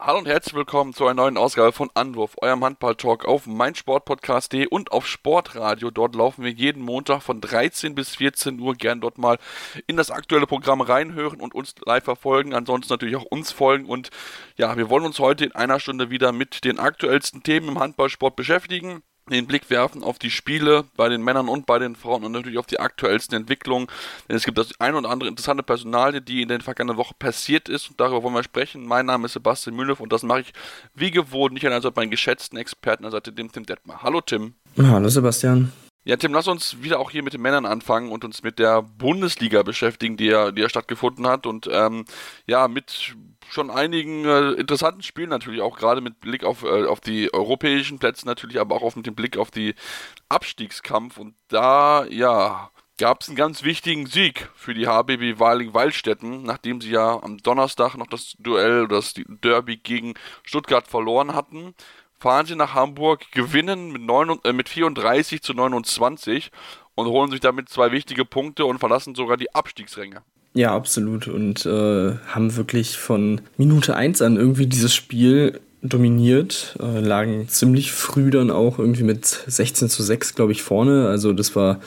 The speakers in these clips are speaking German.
Hallo und herzlich willkommen zu einer neuen Ausgabe von Anwurf, eurem Handball-Talk auf meinsportpodcast.de und auf Sportradio. Dort laufen wir jeden Montag von 13 bis 14 Uhr. Gern dort mal in das aktuelle Programm reinhören und uns live verfolgen. Ansonsten natürlich auch uns folgen. Und ja, wir wollen uns heute in einer Stunde wieder mit den aktuellsten Themen im Handballsport beschäftigen den Blick werfen auf die Spiele bei den Männern und bei den Frauen und natürlich auf die aktuellsten Entwicklungen. Denn es gibt das ein oder andere interessante Personalie, die in den vergangenen Wochen passiert ist und darüber wollen wir sprechen. Mein Name ist Sebastian Mühlev und das mache ich wie gewohnt, nicht an also meinen geschätzten Experten an der Seite, dem Tim Detmar. Hallo Tim. Hallo Sebastian. Ja, Tim, lass uns wieder auch hier mit den Männern anfangen und uns mit der Bundesliga beschäftigen, die ja, die ja stattgefunden hat und ähm, ja, mit schon einigen äh, interessanten Spielen natürlich, auch gerade mit Blick auf, äh, auf die europäischen Plätze natürlich, aber auch mit dem Blick auf die Abstiegskampf. Und da, ja, gab es einen ganz wichtigen Sieg für die HBB Weiling-Waldstätten, nachdem sie ja am Donnerstag noch das Duell, das Derby gegen Stuttgart verloren hatten. Fahren sie nach Hamburg, gewinnen mit, 9, äh, mit 34 zu 29 und holen sich damit zwei wichtige Punkte und verlassen sogar die Abstiegsränge. Ja, absolut. Und äh, haben wirklich von Minute 1 an irgendwie dieses Spiel dominiert, äh, lagen ziemlich früh dann auch irgendwie mit 16 zu 6, glaube ich, vorne. Also das war,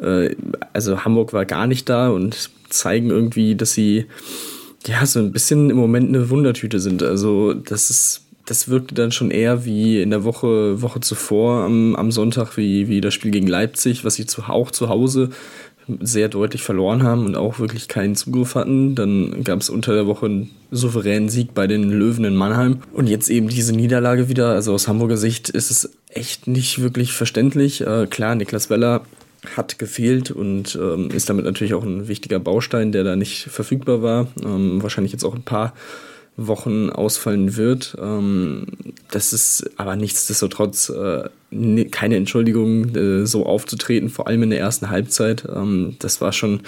äh, also Hamburg war gar nicht da und zeigen irgendwie, dass sie ja so ein bisschen im Moment eine Wundertüte sind. Also das ist das wirkte dann schon eher wie in der Woche, Woche zuvor am, am Sonntag, wie, wie das Spiel gegen Leipzig, was sie zu, auch zu Hause sehr deutlich verloren haben und auch wirklich keinen Zugriff hatten. Dann gab es unter der Woche einen souveränen Sieg bei den Löwen in Mannheim. Und jetzt eben diese Niederlage wieder. Also aus Hamburger Sicht ist es echt nicht wirklich verständlich. Äh, klar, Niklas Weller hat gefehlt und ähm, ist damit natürlich auch ein wichtiger Baustein, der da nicht verfügbar war. Ähm, wahrscheinlich jetzt auch ein paar Wochen ausfallen wird. Ähm, das ist aber nichtsdestotrotz äh, keine Entschuldigung, äh, so aufzutreten, vor allem in der ersten Halbzeit. Ähm, das war schon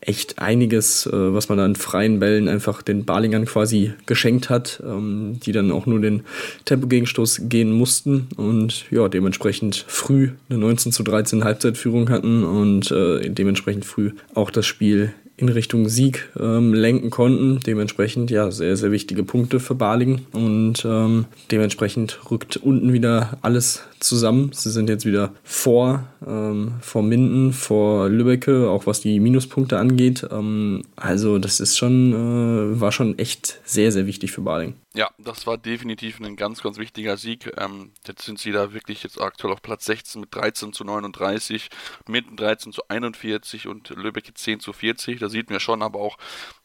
echt einiges, äh, was man an freien Bällen einfach den Balingern quasi geschenkt hat, ähm, die dann auch nur den Tempogegenstoß gehen mussten und ja, dementsprechend früh eine 19 zu 13 Halbzeitführung hatten und dementsprechend früh auch das Spiel in Richtung Sieg ähm, lenken konnten. Dementsprechend ja sehr, sehr wichtige Punkte für Balingen und ähm, dementsprechend rückt unten wieder alles zusammen. Sie sind jetzt wieder vor, ähm, vor Minden, vor Lübbecke, auch was die Minuspunkte angeht. Ähm, also das ist schon, äh, war schon echt sehr, sehr wichtig für Baling. Ja, das war definitiv ein ganz, ganz wichtiger Sieg. Ähm, jetzt sind sie da wirklich jetzt aktuell auf Platz 16 mit 13 zu 39, Minden 13 zu 41 und Lübeck 10 zu 40. Da sieht man schon aber auch,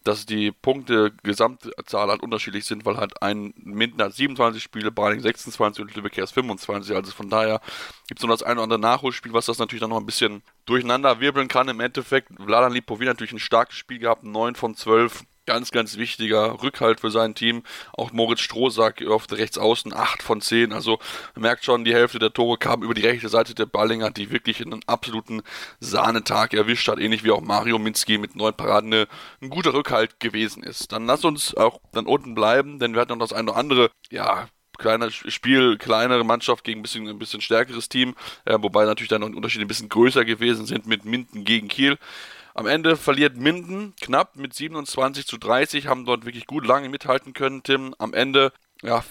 dass die Punkte Gesamtzahl halt unterschiedlich sind, weil halt ein Minden hat 27 Spiele, Baling 26 und Lübeck erst 25. Also von daher gibt es noch das ein oder andere Nachholspiel, was das natürlich dann noch ein bisschen durcheinander wirbeln kann. Im Endeffekt, Vladan Lipovi natürlich ein starkes Spiel gehabt, 9 von 12 ganz, ganz wichtiger Rückhalt für sein Team. Auch Moritz Strohsack auf der Rechtsaußen 8 von 10. Also man merkt schon, die Hälfte der Tore kam über die rechte Seite der Ballinger, die wirklich einen absoluten Sahnetag erwischt hat, ähnlich wie auch Mario Minski mit neun Paraden eine, ein guter Rückhalt gewesen ist. Dann lass uns auch dann unten bleiben, denn wir hatten noch das eine oder andere, ja, kleiner Spiel, kleinere Mannschaft gegen ein bisschen, ein bisschen stärkeres Team, äh, wobei natürlich dann noch Unterschiede ein bisschen größer gewesen sind mit Minden gegen Kiel. Am Ende verliert Minden knapp mit 27 zu 30, haben dort wirklich gut lange mithalten können, Tim. Am Ende, ja,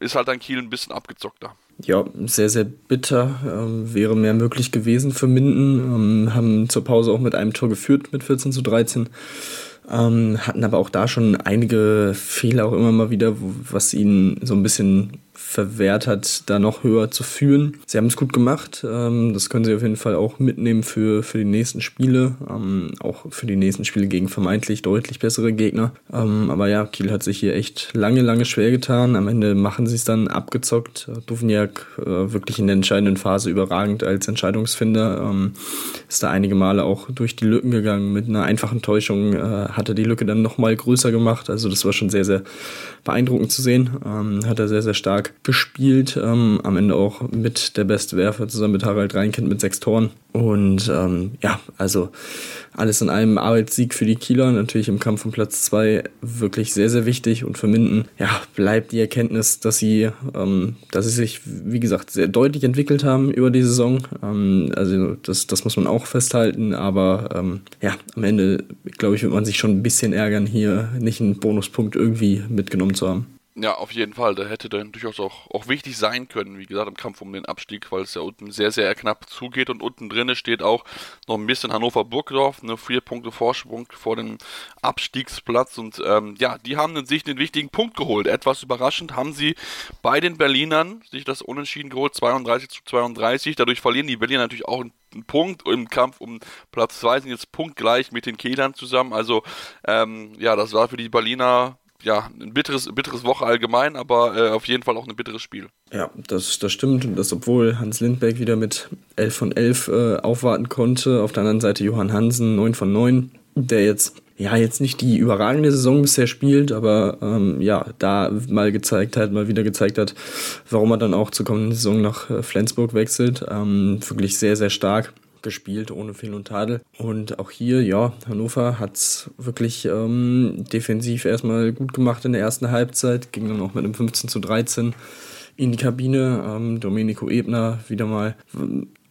ist halt dann Kiel ein bisschen abgezockter. Ja, sehr, sehr bitter. Ähm, wäre mehr möglich gewesen für Minden. Ähm, haben zur Pause auch mit einem Tor geführt mit 14 zu 13. Ähm, hatten aber auch da schon einige Fehler auch immer mal wieder, was ihnen so ein bisschen verwehrt hat, da noch höher zu führen. Sie haben es gut gemacht. Ähm, das können sie auf jeden Fall auch mitnehmen für, für die nächsten Spiele. Ähm, auch für die nächsten Spiele gegen vermeintlich deutlich bessere Gegner. Ähm, aber ja, Kiel hat sich hier echt lange, lange schwer getan. Am Ende machen sie es dann abgezockt. Duvniak äh, wirklich in der entscheidenden Phase überragend als Entscheidungsfinder. Ist da einige Male auch durch die Lücken gegangen. Mit einer einfachen Täuschung äh, hat er die Lücke dann nochmal größer gemacht. Also das war schon sehr, sehr beeindruckend zu sehen. Hat er sehr, sehr stark gespielt. Ähm, am Ende auch mit der beste Werfer zusammen mit Harald Reinkind mit sechs Toren. Und ähm, ja, also alles in einem Arbeitssieg für die Kieler. Natürlich im Kampf um Platz zwei wirklich sehr, sehr wichtig. Und für Minden ja, bleibt die Erkenntnis, dass sie, ähm, dass sie sich, wie gesagt, sehr deutlich entwickelt haben über die Saison. Ähm, also das, das muss man auch festhalten. Aber ähm, ja, am Ende, glaube ich, wird man sich schon ein bisschen ärgern, hier nicht einen Bonuspunkt irgendwie mitgenommen zu haben. Ja, auf jeden Fall. Da hätte dann durchaus auch, auch wichtig sein können, wie gesagt, im Kampf um den Abstieg, weil es ja unten sehr, sehr knapp zugeht und unten drinne steht auch noch ein bisschen Hannover-Burgdorf, eine vier Punkte Vorsprung vor dem Abstiegsplatz und ähm, ja, die haben in sich den wichtigen Punkt geholt. Etwas überraschend haben sie bei den Berlinern sich das Unentschieden geholt, 32 zu 32. Dadurch verlieren die Berliner natürlich auch einen Punkt im Kampf um Platz 2 sind jetzt punktgleich mit den Kehlern zusammen. Also ähm, ja, das war für die Berliner ja, ein bitteres, bitteres Woche allgemein, aber äh, auf jeden Fall auch ein bitteres Spiel. Ja, das, das stimmt. Und das, obwohl Hans Lindberg wieder mit 11 von 11 äh, aufwarten konnte. Auf der anderen Seite Johann Hansen 9 von 9, der jetzt ja, jetzt nicht die überragende Saison bisher spielt, aber ähm, ja, da mal gezeigt hat, mal wieder gezeigt hat, warum er dann auch zur kommenden Saison nach äh, Flensburg wechselt. Ähm, wirklich sehr, sehr stark gespielt, ohne Fehl und Tadel. Und auch hier, ja, Hannover hat es wirklich ähm, defensiv erstmal gut gemacht in der ersten Halbzeit, ging dann auch mit einem 15 zu 13 in die Kabine. Ähm, Domenico Ebner wieder mal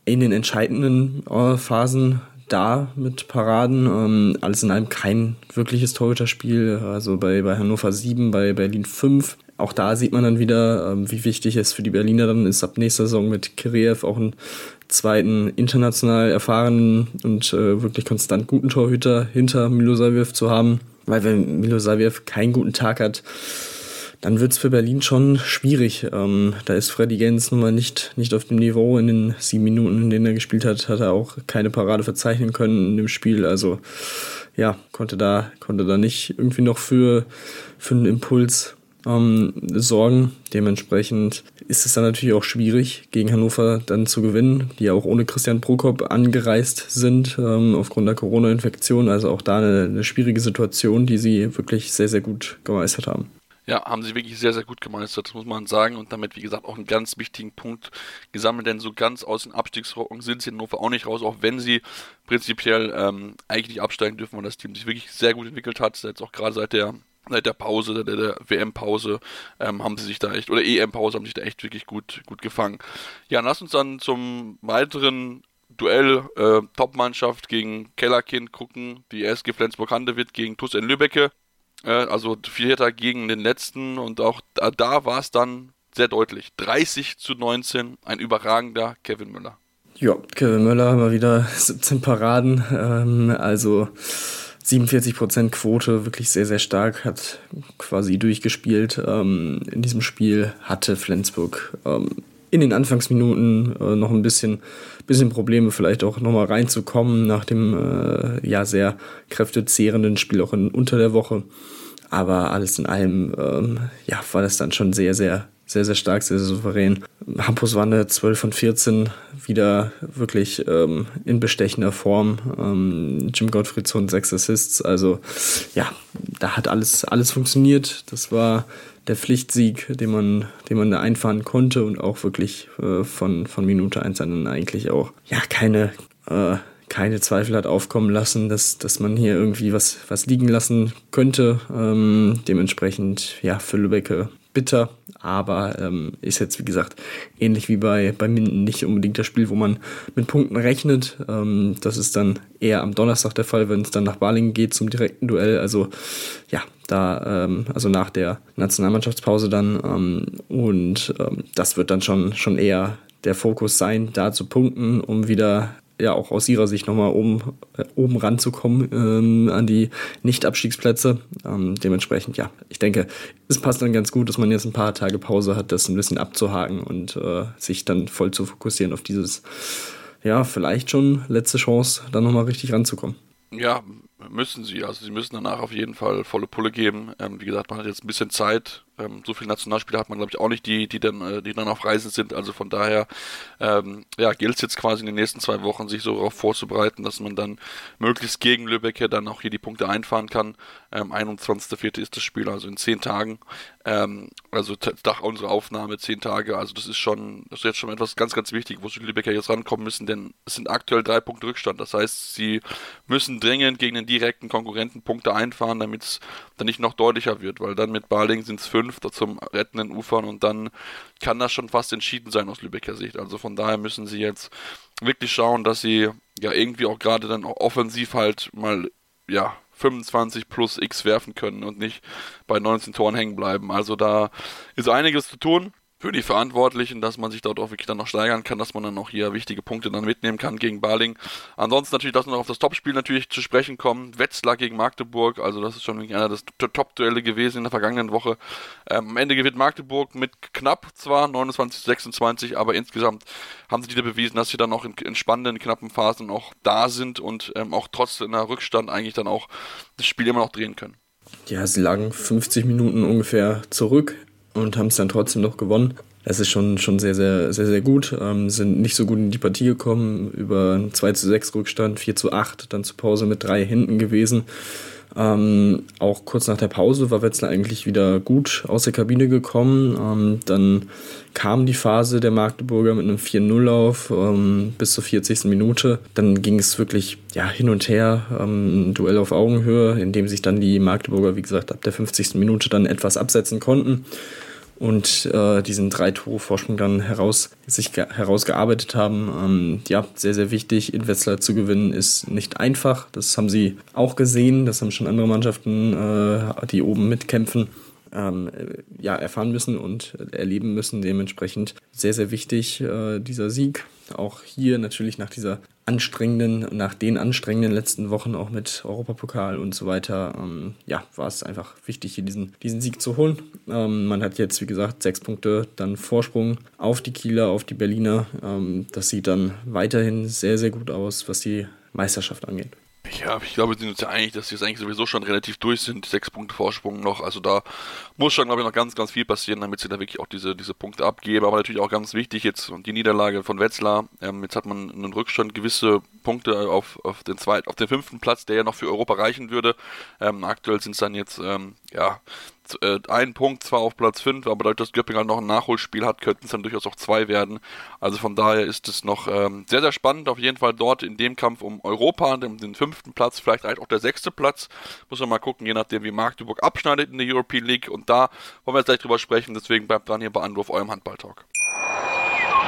in den entscheidenden äh, Phasen da mit Paraden. Ähm, alles in allem kein wirkliches Torhüterspiel. Also bei, bei Hannover 7, bei Berlin 5 auch da sieht man dann wieder, ähm, wie wichtig es für die Berliner dann ist, ab nächster Saison mit Kiriev auch einen zweiten international erfahrenen und äh, wirklich konstant guten Torhüter hinter Milosaviev zu haben. Weil wenn Milosaviev keinen guten Tag hat, dann wird es für Berlin schon schwierig. Ähm, da ist Freddy Gens nun mal nicht, nicht auf dem Niveau. In den sieben Minuten, in denen er gespielt hat, hat er auch keine Parade verzeichnen können in dem Spiel. Also ja, konnte da, konnte da nicht irgendwie noch für, für einen Impuls ähm, sorgen. Dementsprechend ist es dann natürlich auch schwierig, gegen Hannover dann zu gewinnen, die ja auch ohne Christian Prokop angereist sind ähm, aufgrund der Corona-Infektion. Also auch da eine, eine schwierige Situation, die sie wirklich sehr, sehr gut gemeistert haben. Ja, haben sie wirklich sehr, sehr gut gemeistert, muss man sagen. Und damit, wie gesagt, auch einen ganz wichtigen Punkt gesammelt, denn so ganz aus den Abstiegsrocken sind sie in Hannover auch nicht raus, auch wenn sie prinzipiell ähm, eigentlich nicht absteigen dürfen, weil das Team sich wirklich sehr gut entwickelt hat. Jetzt auch gerade seit der seit der Pause, der, der WM-Pause, ähm, haben sie sich da echt, oder EM-Pause haben sich da echt wirklich gut, gut gefangen. Ja, lass uns dann zum weiteren Duell äh, Top-Mannschaft gegen Kellerkind gucken. Die SG Flensburg-Handewitt gegen TuS in Lübbecke. Äh, also Vierter gegen den letzten und auch da, da war es dann sehr deutlich. 30 zu 19, ein überragender Kevin Müller. Ja, Kevin Müller mal wieder 17 Paraden. Ähm, also 47% Quote, wirklich sehr, sehr stark, hat quasi durchgespielt. Ähm, in diesem Spiel hatte Flensburg ähm, in den Anfangsminuten äh, noch ein bisschen, bisschen Probleme, vielleicht auch nochmal reinzukommen nach dem äh, ja sehr kräftezehrenden Spiel auch in, unter der Woche. Aber alles in allem ähm, ja, war das dann schon sehr, sehr sehr, sehr stark, sehr, sehr souverän. Hampus war eine 12 von 14, wieder wirklich ähm, in bestechender Form. Ähm, Jim Gottfriedson, sechs Assists. Also ja, da hat alles, alles funktioniert. Das war der Pflichtsieg, den man, den man da einfahren konnte und auch wirklich äh, von, von Minute 1 an eigentlich auch ja keine, äh, keine Zweifel hat aufkommen lassen, dass, dass man hier irgendwie was, was liegen lassen könnte. Ähm, dementsprechend, ja, für Lübecke bitter, aber ähm, ist jetzt, wie gesagt, ähnlich wie bei, bei Minden nicht unbedingt das Spiel, wo man mit Punkten rechnet. Ähm, das ist dann eher am Donnerstag der Fall, wenn es dann nach Balingen geht zum direkten Duell. Also ja, da, ähm, also nach der Nationalmannschaftspause dann. Ähm, und ähm, das wird dann schon, schon eher der Fokus sein, da zu punkten, um wieder ja auch aus ihrer Sicht nochmal oben, äh, oben ranzukommen ähm, an die Nicht-Abstiegsplätze. Ähm, dementsprechend, ja, ich denke, es passt dann ganz gut, dass man jetzt ein paar Tage Pause hat, das ein bisschen abzuhaken und äh, sich dann voll zu fokussieren auf dieses, ja, vielleicht schon letzte Chance, dann nochmal richtig ranzukommen. Ja, müssen sie. Also sie müssen danach auf jeden Fall volle Pulle geben. Ähm, wie gesagt, man hat jetzt ein bisschen Zeit, ähm, so viele Nationalspieler hat man, glaube ich, auch nicht, die, die dann, äh, die dann auf Reisen sind. Also von daher, ähm, ja, gilt es jetzt quasi in den nächsten zwei Wochen, sich so darauf vorzubereiten, dass man dann möglichst gegen Lübeck ja dann auch hier die Punkte einfahren kann. Ähm, 21.04. ist das Spiel, also in zehn Tagen. Ähm, also Dach unserer Aufnahme, zehn Tage. Also das ist schon, das ist jetzt schon etwas ganz, ganz wichtig, wo die Lübecker jetzt rankommen müssen, denn es sind aktuell drei Punkte Rückstand. Das heißt, sie müssen dringend gegen den direkten Konkurrenten Punkte einfahren, damit es dann nicht noch deutlicher wird, weil dann mit Baling sind es fünf fünf zum rettenden Ufern und dann kann das schon fast entschieden sein aus Lübecker Sicht. Also von daher müssen sie jetzt wirklich schauen, dass sie ja irgendwie auch gerade dann auch offensiv halt mal ja 25 plus X werfen können und nicht bei 19 Toren hängen bleiben. Also da ist einiges zu tun für die Verantwortlichen, dass man sich dort auch wirklich dann noch steigern kann, dass man dann auch hier wichtige Punkte dann mitnehmen kann gegen Baling. Ansonsten natürlich, dass wir noch auf das Topspiel natürlich zu sprechen kommen. Wetzlar gegen Magdeburg, also das ist schon einer der Top-Duelle gewesen in der vergangenen Woche. Ähm, am Ende gewinnt Magdeburg mit knapp zwar 29 26, aber insgesamt haben sie wieder bewiesen, dass sie dann auch in, in spannenden, knappen Phasen auch da sind und ähm, auch trotz einer Rückstand eigentlich dann auch das Spiel immer noch drehen können. Ja, sie lagen 50 Minuten ungefähr zurück und haben es dann trotzdem noch gewonnen. Es ist schon, schon sehr, sehr, sehr, sehr gut. Ähm, sind nicht so gut in die Partie gekommen, über 2 zu 6 Rückstand, 4 zu 8, dann zur Pause mit drei hinten gewesen. Ähm, auch kurz nach der Pause war Wetzlar eigentlich wieder gut aus der Kabine gekommen. Ähm, dann kam die Phase der Magdeburger mit einem 4-0-Lauf ähm, bis zur 40. Minute. Dann ging es wirklich ja, hin und her, ähm, ein Duell auf Augenhöhe, in dem sich dann die Magdeburger, wie gesagt, ab der 50. Minute dann etwas absetzen konnten und äh, diesen drei Tore Vorsprung dann heraus, sich herausgearbeitet haben. Ähm, ja, sehr, sehr wichtig, in Wetzlar zu gewinnen ist nicht einfach. Das haben sie auch gesehen. Das haben schon andere Mannschaften, äh, die oben mitkämpfen, ähm, ja, erfahren müssen und erleben müssen. Dementsprechend sehr, sehr wichtig, äh, dieser Sieg. Auch hier natürlich nach dieser anstrengenden, nach den anstrengenden letzten Wochen auch mit Europapokal und so weiter, ähm, ja, war es einfach wichtig, hier diesen, diesen Sieg zu holen. Ähm, man hat jetzt, wie gesagt, sechs Punkte dann Vorsprung auf die Kieler, auf die Berliner. Ähm, das sieht dann weiterhin sehr, sehr gut aus, was die Meisterschaft angeht. Ja, ich glaube, wir sind uns ja einig, dass wir jetzt eigentlich sowieso schon relativ durch sind. Sechs Punkte Vorsprung noch. Also da muss schon, glaube ich, noch ganz, ganz viel passieren, damit sie da wirklich auch diese, diese Punkte abgeben. Aber natürlich auch ganz wichtig jetzt die Niederlage von Wetzlar. Ähm, jetzt hat man einen Rückstand, gewisse Punkte auf, auf den zweiten, auf den fünften Platz, der ja noch für Europa reichen würde. Ähm, aktuell sind es dann jetzt, ähm, ja, äh, ein Punkt zwar auf Platz 5, aber dadurch, dass Göpping halt noch ein Nachholspiel hat, könnten es dann durchaus auch zwei werden. Also von daher ist es noch ähm, sehr, sehr spannend. Auf jeden Fall dort in dem Kampf um Europa, dem, den fünften Platz, vielleicht auch der sechste Platz. Muss man mal gucken, je nachdem, wie Magdeburg abschneidet in der European League. Und da wollen wir jetzt gleich drüber sprechen. Deswegen bleibt dran hier bei Anruf, eurem Handball-Talk.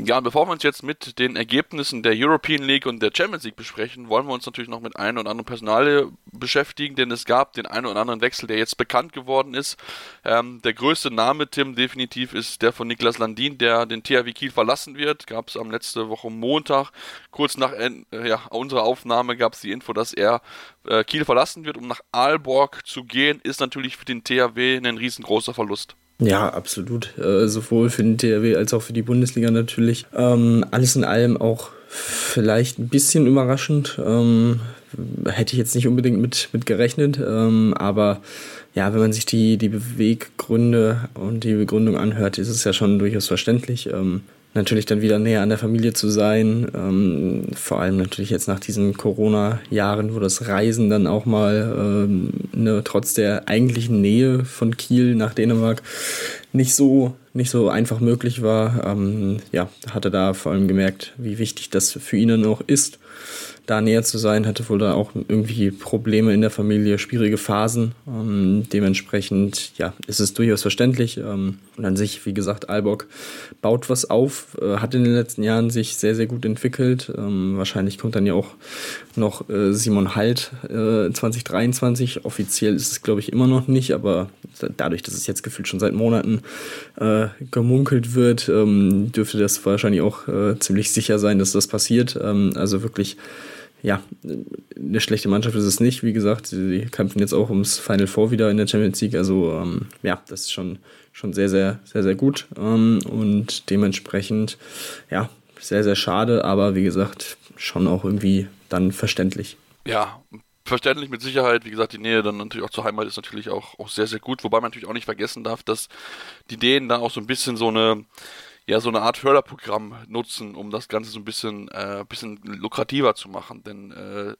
Ja, bevor wir uns jetzt mit den Ergebnissen der European League und der Champions League besprechen, wollen wir uns natürlich noch mit einem oder anderen Personal beschäftigen, denn es gab den einen oder anderen Wechsel, der jetzt bekannt geworden ist. Ähm, der größte Name, Tim, definitiv ist der von Niklas Landin, der den THW Kiel verlassen wird. Gab es am letzte Woche Montag, kurz nach äh, ja, unserer Aufnahme, gab es die Info, dass er äh, Kiel verlassen wird, um nach Aalborg zu gehen. Ist natürlich für den THW ein riesengroßer Verlust. Ja, absolut. Äh, sowohl für den THW als auch für die Bundesliga natürlich. Ähm, alles in allem auch vielleicht ein bisschen überraschend. Ähm, hätte ich jetzt nicht unbedingt mit, mit gerechnet. Ähm, aber ja, wenn man sich die, die Beweggründe und die Begründung anhört, ist es ja schon durchaus verständlich. Ähm, natürlich dann wieder näher an der Familie zu sein. Ähm, vor allem natürlich jetzt nach diesen Corona-Jahren, wo das Reisen dann auch mal ähm, ne, trotz der eigentlichen Nähe von Kiel nach Dänemark nicht so nicht so einfach möglich war. Ähm, ja, hat er da vor allem gemerkt, wie wichtig das für ihn dann auch ist da näher zu sein, hatte wohl da auch irgendwie Probleme in der Familie, schwierige Phasen. Ähm, dementsprechend, ja, ist es durchaus verständlich. Ähm, und an sich, wie gesagt, Albock baut was auf, äh, hat in den letzten Jahren sich sehr, sehr gut entwickelt. Ähm, wahrscheinlich kommt dann ja auch noch äh, Simon Halt äh, 2023. Offiziell ist es, glaube ich, immer noch nicht, aber dadurch, dass es jetzt gefühlt schon seit Monaten äh, gemunkelt wird, ähm, dürfte das wahrscheinlich auch äh, ziemlich sicher sein, dass das passiert. Ähm, also wirklich ja, eine schlechte Mannschaft ist es nicht. Wie gesagt, sie kämpfen jetzt auch ums Final Four wieder in der Champions League. Also ähm, ja, das ist schon, schon sehr, sehr, sehr, sehr gut. Ähm, und dementsprechend, ja, sehr, sehr schade, aber wie gesagt, schon auch irgendwie dann verständlich. Ja, verständlich mit Sicherheit. Wie gesagt, die Nähe dann natürlich auch zur Heimat ist natürlich auch, auch sehr, sehr gut. Wobei man natürlich auch nicht vergessen darf, dass die Dänen da auch so ein bisschen so eine ja so eine Art Förderprogramm nutzen, um das Ganze so ein bisschen, äh, bisschen lukrativer zu machen. Denn äh,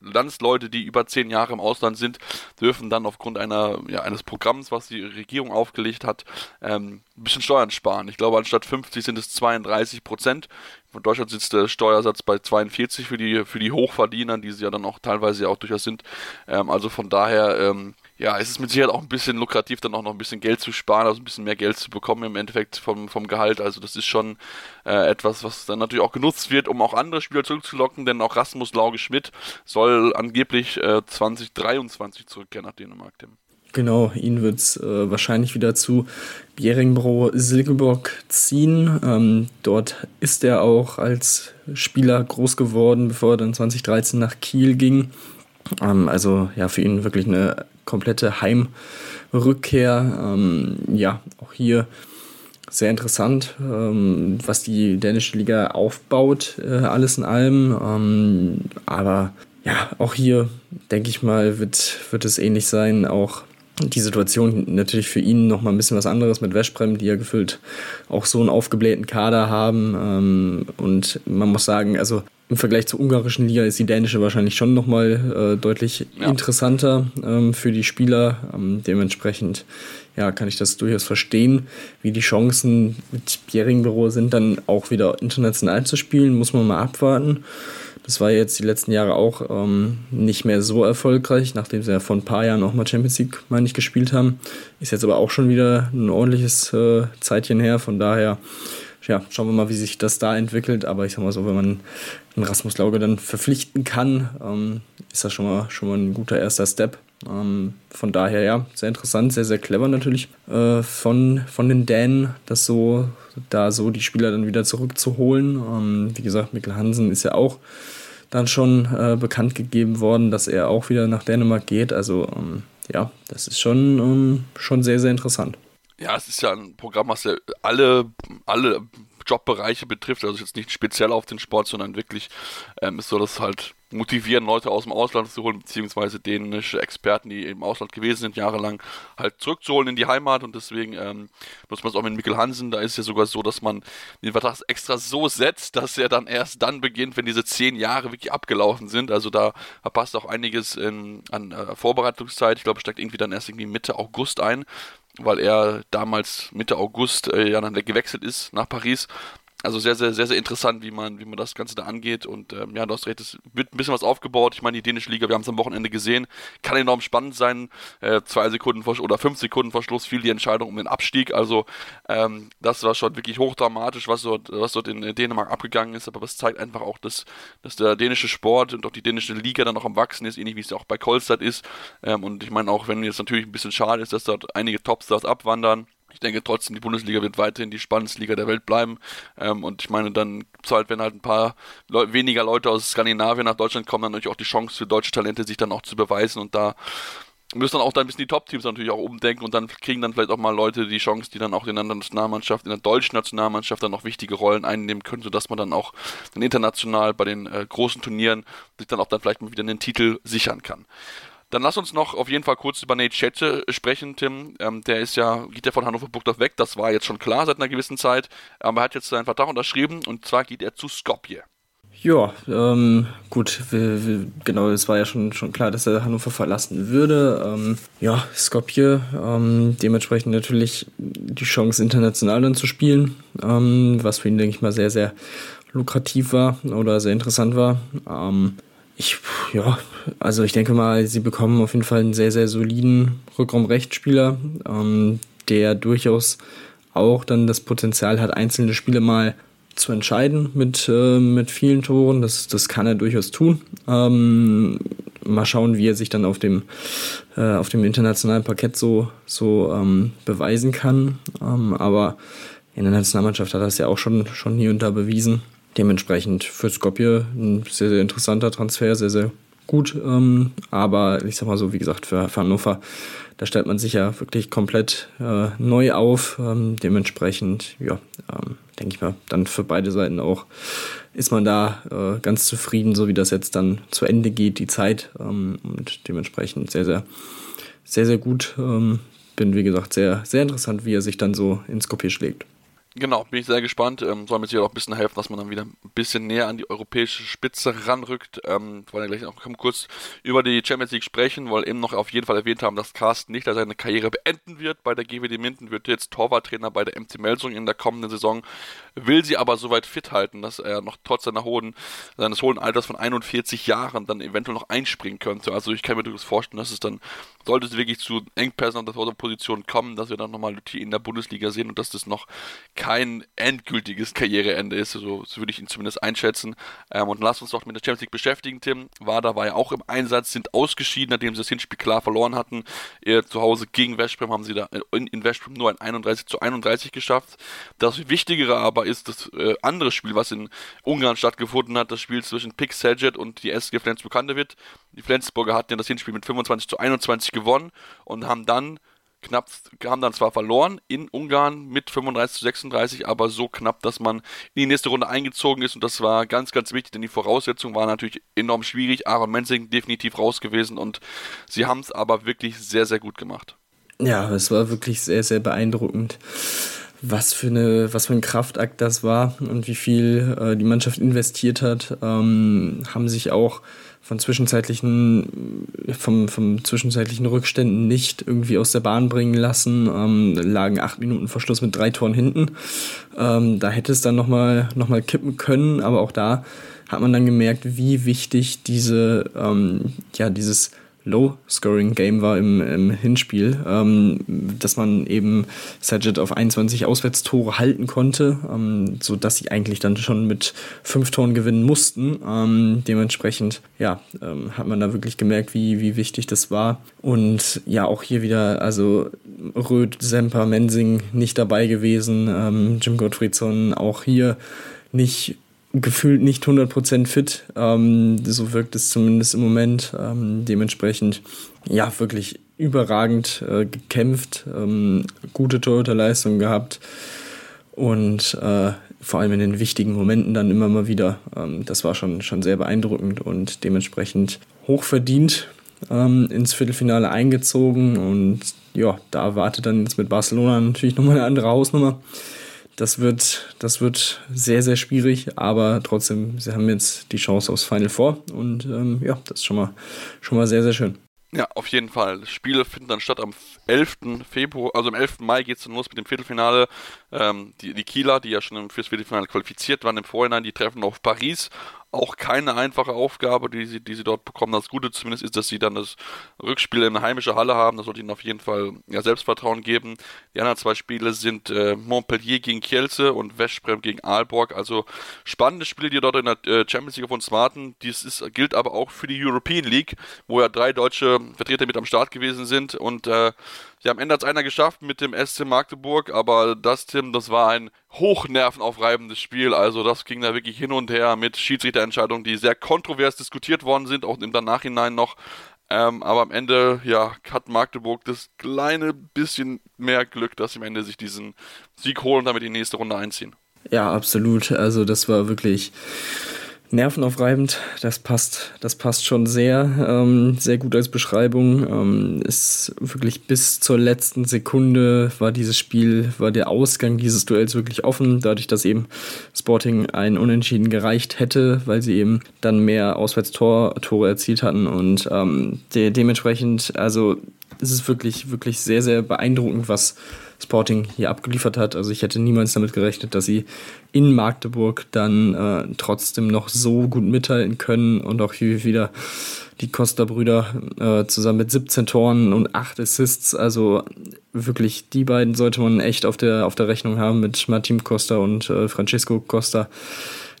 Landsleute, die über zehn Jahre im Ausland sind, dürfen dann aufgrund einer, ja, eines Programms, was die Regierung aufgelegt hat, ähm, ein bisschen Steuern sparen. Ich glaube, anstatt 50 sind es 32 Prozent. Von Deutschland sitzt der Steuersatz bei 42 für die, für die Hochverdiener, die sie ja dann auch teilweise auch durchaus sind. Ähm, also von daher, ähm, ja, es ist mit Sicherheit auch ein bisschen lukrativ, dann auch noch ein bisschen Geld zu sparen, also ein bisschen mehr Geld zu bekommen im Endeffekt vom, vom Gehalt. Also das ist schon äh, etwas, was dann natürlich auch genutzt wird, um auch andere Spieler zurückzulocken, denn auch Rasmus Lauge Schmidt soll angeblich äh, 2023 zurückkehren nach Dänemark. Tim. Genau, ihn wird es äh, wahrscheinlich wieder zu Bjerringbro Silkeborg ziehen. Ähm, dort ist er auch als Spieler groß geworden, bevor er dann 2013 nach Kiel ging. Ähm, also ja, für ihn wirklich eine komplette Heimrückkehr. Ähm, ja, auch hier sehr interessant, ähm, was die dänische Liga aufbaut, äh, alles in allem. Ähm, aber ja, auch hier denke ich mal, wird, wird es ähnlich sein. Auch die Situation natürlich für ihn noch mal ein bisschen was anderes mit Westbrem, die ja gefüllt auch so einen aufgeblähten Kader haben. Ähm, und man muss sagen, also im Vergleich zur ungarischen Liga ist die dänische wahrscheinlich schon nochmal äh, deutlich ja. interessanter ähm, für die Spieler. Ähm, dementsprechend ja, kann ich das durchaus verstehen, wie die Chancen mit Bjerringbüro sind, dann auch wieder international zu spielen, muss man mal abwarten. Das war jetzt die letzten Jahre auch ähm, nicht mehr so erfolgreich, nachdem sie ja vor ein paar Jahren auch mal Champions League, meine ich, gespielt haben. Ist jetzt aber auch schon wieder ein ordentliches äh, Zeitchen her, von daher ja, schauen wir mal, wie sich das da entwickelt. Aber ich sag mal so, wenn man einen Rasmus Lauge dann verpflichten kann, ähm, ist das schon mal, schon mal ein guter erster Step. Ähm, von daher, ja, sehr interessant, sehr, sehr clever natürlich äh, von, von den Dänen, das so, da so die Spieler dann wieder zurückzuholen. Ähm, wie gesagt, Mikkel Hansen ist ja auch dann schon äh, bekannt gegeben worden, dass er auch wieder nach Dänemark geht. Also ähm, ja, das ist schon, ähm, schon sehr, sehr interessant. Ja, es ist ja ein Programm, was ja alle, alle Jobbereiche betrifft, also jetzt nicht speziell auf den Sport, sondern wirklich ähm, ist so, dass halt motivieren, Leute aus dem Ausland zu holen, beziehungsweise dänische Experten, die im Ausland gewesen sind, jahrelang halt zurückzuholen in die Heimat und deswegen ähm, nutzt man es auch mit Mikkel Hansen. Da ist ja sogar so, dass man den Vertrag extra so setzt, dass er dann erst dann beginnt, wenn diese zehn Jahre wirklich abgelaufen sind. Also da passt auch einiges in, an äh, Vorbereitungszeit. Ich glaube, steckt irgendwie dann erst irgendwie Mitte August ein weil er damals Mitte August äh, ja dann gewechselt ist nach Paris. Also sehr, sehr, sehr, sehr interessant, wie man, wie man das Ganze da angeht. Und ähm, ja, du hast recht, es wird ein bisschen was aufgebaut. Ich meine, die dänische Liga, wir haben es am Wochenende gesehen, kann enorm spannend sein. Äh, zwei Sekunden vor, oder fünf Sekunden vor Schluss fiel die Entscheidung um den Abstieg. Also ähm, das war schon wirklich hochdramatisch, was dort, was dort in Dänemark abgegangen ist. Aber das zeigt einfach auch, dass, dass der dänische Sport und auch die dänische Liga dann noch am Wachsen ist, ähnlich wie es ja auch bei Kolstad ist. Ähm, und ich meine, auch wenn jetzt natürlich ein bisschen schade ist, dass dort einige Topstars abwandern ich denke trotzdem, die Bundesliga wird weiterhin die spannendste Liga der Welt bleiben. Ähm, und ich meine, dann halt, wenn halt ein paar Leu weniger Leute aus Skandinavien nach Deutschland kommen, dann natürlich auch die Chance für deutsche Talente, sich dann auch zu beweisen. Und da müssen dann auch dann ein bisschen die Top-Teams natürlich auch umdenken und dann kriegen dann vielleicht auch mal Leute die Chance, die dann auch in der Nationalmannschaft, in der deutschen Nationalmannschaft dann auch wichtige Rollen einnehmen können, sodass man dann auch dann international bei den äh, großen Turnieren sich dann auch dann vielleicht mal wieder einen Titel sichern kann. Dann lass uns noch auf jeden Fall kurz über Nate Schätze sprechen, Tim. Ähm, der ist ja, geht ja von Hannover Burgdorf weg, das war jetzt schon klar seit einer gewissen Zeit. Aber er hat jetzt seinen Vertrag unterschrieben und zwar geht er zu Skopje. Ja, ähm, gut, wir, wir, genau, es war ja schon, schon klar, dass er Hannover verlassen würde. Ähm, ja, Skopje, ähm, dementsprechend natürlich die Chance, international dann zu spielen, ähm, was für ihn, denke ich mal, sehr, sehr lukrativ war oder sehr interessant war. Ähm, ich, ja, also ich denke mal, sie bekommen auf jeden Fall einen sehr, sehr soliden Rückraumrechtsspieler, ähm, der durchaus auch dann das Potenzial hat, einzelne Spiele mal zu entscheiden mit, äh, mit vielen Toren. Das, das kann er durchaus tun. Ähm, mal schauen, wie er sich dann auf dem, äh, auf dem internationalen Parkett so, so ähm, beweisen kann. Ähm, aber in der Nationalmannschaft hat er es ja auch schon, schon hier und da bewiesen. Dementsprechend für Skopje ein sehr, sehr interessanter Transfer, sehr, sehr gut. Ähm, aber ich sag mal so, wie gesagt, für, Hannover, da stellt man sich ja wirklich komplett äh, neu auf. Ähm, dementsprechend, ja, ähm, denke ich mal, dann für beide Seiten auch ist man da äh, ganz zufrieden, so wie das jetzt dann zu Ende geht, die Zeit. Ähm, und dementsprechend sehr, sehr, sehr, sehr gut. Ähm, bin, wie gesagt, sehr, sehr interessant, wie er sich dann so ins Kopier schlägt. Genau, bin ich sehr gespannt. Ähm, soll mir sicher auch ein bisschen helfen, dass man dann wieder ein bisschen näher an die europäische Spitze ranrückt. Ähm, wollen gleich noch kurz über die Champions League sprechen, weil eben noch auf jeden Fall erwähnt haben, dass Carsten nicht seine Karriere beenden wird. Bei der GWD Minden wird jetzt Torwarttrainer bei der MC Melsung in der kommenden Saison. Will sie aber soweit fit halten, dass er noch trotz seiner hohen, seines hohen Alters von 41 Jahren dann eventuell noch einspringen könnte. Also ich kann mir durchaus vorstellen, dass es dann, sollte es wirklich zu Engpässen an der Position kommen, dass wir dann nochmal in der Bundesliga sehen und dass das noch kein endgültiges Karriereende ist. So, so würde ich ihn zumindest einschätzen. Ähm, und lass uns doch mit der Champions League beschäftigen, Tim. War ja auch im Einsatz, sind ausgeschieden, nachdem sie das Hinspiel klar verloren hatten. Ihr zu Hause gegen Westbrem haben sie da in, in Westbrem nur ein 31 zu 31 geschafft. Das Wichtigere aber ist das äh, andere Spiel, was in Ungarn stattgefunden hat, das Spiel zwischen Pick Saget und die SG Flensburg-Handewitt. Die Flensburger hatten ja das Hinspiel mit 25 zu 21 gewonnen und haben dann knapp, haben dann zwar verloren in Ungarn mit 35 zu 36, aber so knapp, dass man in die nächste Runde eingezogen ist und das war ganz, ganz wichtig, denn die Voraussetzungen waren natürlich enorm schwierig. Aaron Mensing definitiv raus gewesen und sie haben es aber wirklich sehr, sehr gut gemacht. Ja, es war wirklich sehr, sehr beeindruckend was für eine, was für ein Kraftakt das war und wie viel äh, die Mannschaft investiert hat, ähm, haben sich auch von zwischenzeitlichen, vom, vom zwischenzeitlichen Rückständen nicht irgendwie aus der Bahn bringen lassen. Ähm, lagen acht Minuten vor Schluss mit drei Toren hinten. Ähm, da hätte es dann nochmal noch mal kippen können, aber auch da hat man dann gemerkt, wie wichtig diese, ähm, ja, dieses Low-Scoring-Game war im, im Hinspiel, ähm, dass man eben Saget auf 21 Auswärtstore halten konnte, ähm, sodass sie eigentlich dann schon mit fünf Toren gewinnen mussten. Ähm, dementsprechend, ja, ähm, hat man da wirklich gemerkt, wie, wie wichtig das war. Und ja, auch hier wieder, also Röd, Semper, Mensing nicht dabei gewesen, ähm, Jim Gottfriedson auch hier nicht gefühlt nicht 100% fit. Ähm, so wirkt es zumindest im Moment. Ähm, dementsprechend, ja, wirklich überragend äh, gekämpft, ähm, gute Torhüterleistung gehabt und äh, vor allem in den wichtigen Momenten dann immer mal wieder. Ähm, das war schon, schon sehr beeindruckend und dementsprechend hochverdient ähm, ins Viertelfinale eingezogen und ja, da erwartet dann jetzt mit Barcelona natürlich nochmal eine andere Hausnummer das wird, das wird sehr, sehr schwierig, aber trotzdem, sie haben jetzt die Chance aufs Final Four und ähm, ja, das ist schon mal, schon mal sehr, sehr schön. Ja, auf jeden Fall. Spiele finden dann statt am 11. Februar, also am 11. Mai geht es dann los mit dem Viertelfinale. Ähm, die, die Kieler, die ja schon fürs Viertelfinale qualifiziert waren im Vorhinein, die treffen auf Paris auch keine einfache Aufgabe, die sie, die sie dort bekommen. Das Gute zumindest ist, dass sie dann das Rückspiel in einer heimischen Halle haben. Das sollte ihnen auf jeden Fall ja, Selbstvertrauen geben. Die anderen zwei Spiele sind äh, Montpellier gegen Kielce und Westbrem gegen Aalborg. Also spannende Spiele, die dort in der äh, Champions League auf uns warten. Dies ist, gilt aber auch für die European League, wo ja drei deutsche Vertreter mit am Start gewesen sind. Und äh, ja, am Ende hat einer geschafft mit dem SC Magdeburg, aber das, Tim, das war ein hochnervenaufreibendes Spiel. Also das ging da wirklich hin und her mit Schiedsrichterentscheidungen, die sehr kontrovers diskutiert worden sind, auch im Nachhinein noch. Ähm, aber am Ende, ja, hat Magdeburg das kleine bisschen mehr Glück, dass sie am Ende sich diesen Sieg holen und damit die nächste Runde einziehen. Ja, absolut. Also das war wirklich nervenaufreibend. Das passt, das passt schon sehr, ähm, sehr gut als Beschreibung. Ähm, ist wirklich bis zur letzten Sekunde war dieses Spiel, war der Ausgang dieses Duells wirklich offen, dadurch, dass eben Sporting ein Unentschieden gereicht hätte, weil sie eben dann mehr Auswärtstore erzielt hatten und ähm, de dementsprechend, also es ist wirklich, wirklich sehr, sehr beeindruckend, was Sporting hier abgeliefert hat. Also ich hätte niemals damit gerechnet, dass sie in Magdeburg dann äh, trotzdem noch so gut mithalten können und auch hier wieder die Costa-Brüder äh, zusammen mit 17 Toren und 8 Assists. Also wirklich, die beiden sollte man echt auf der, auf der Rechnung haben mit Martin Costa und äh, Francesco Costa.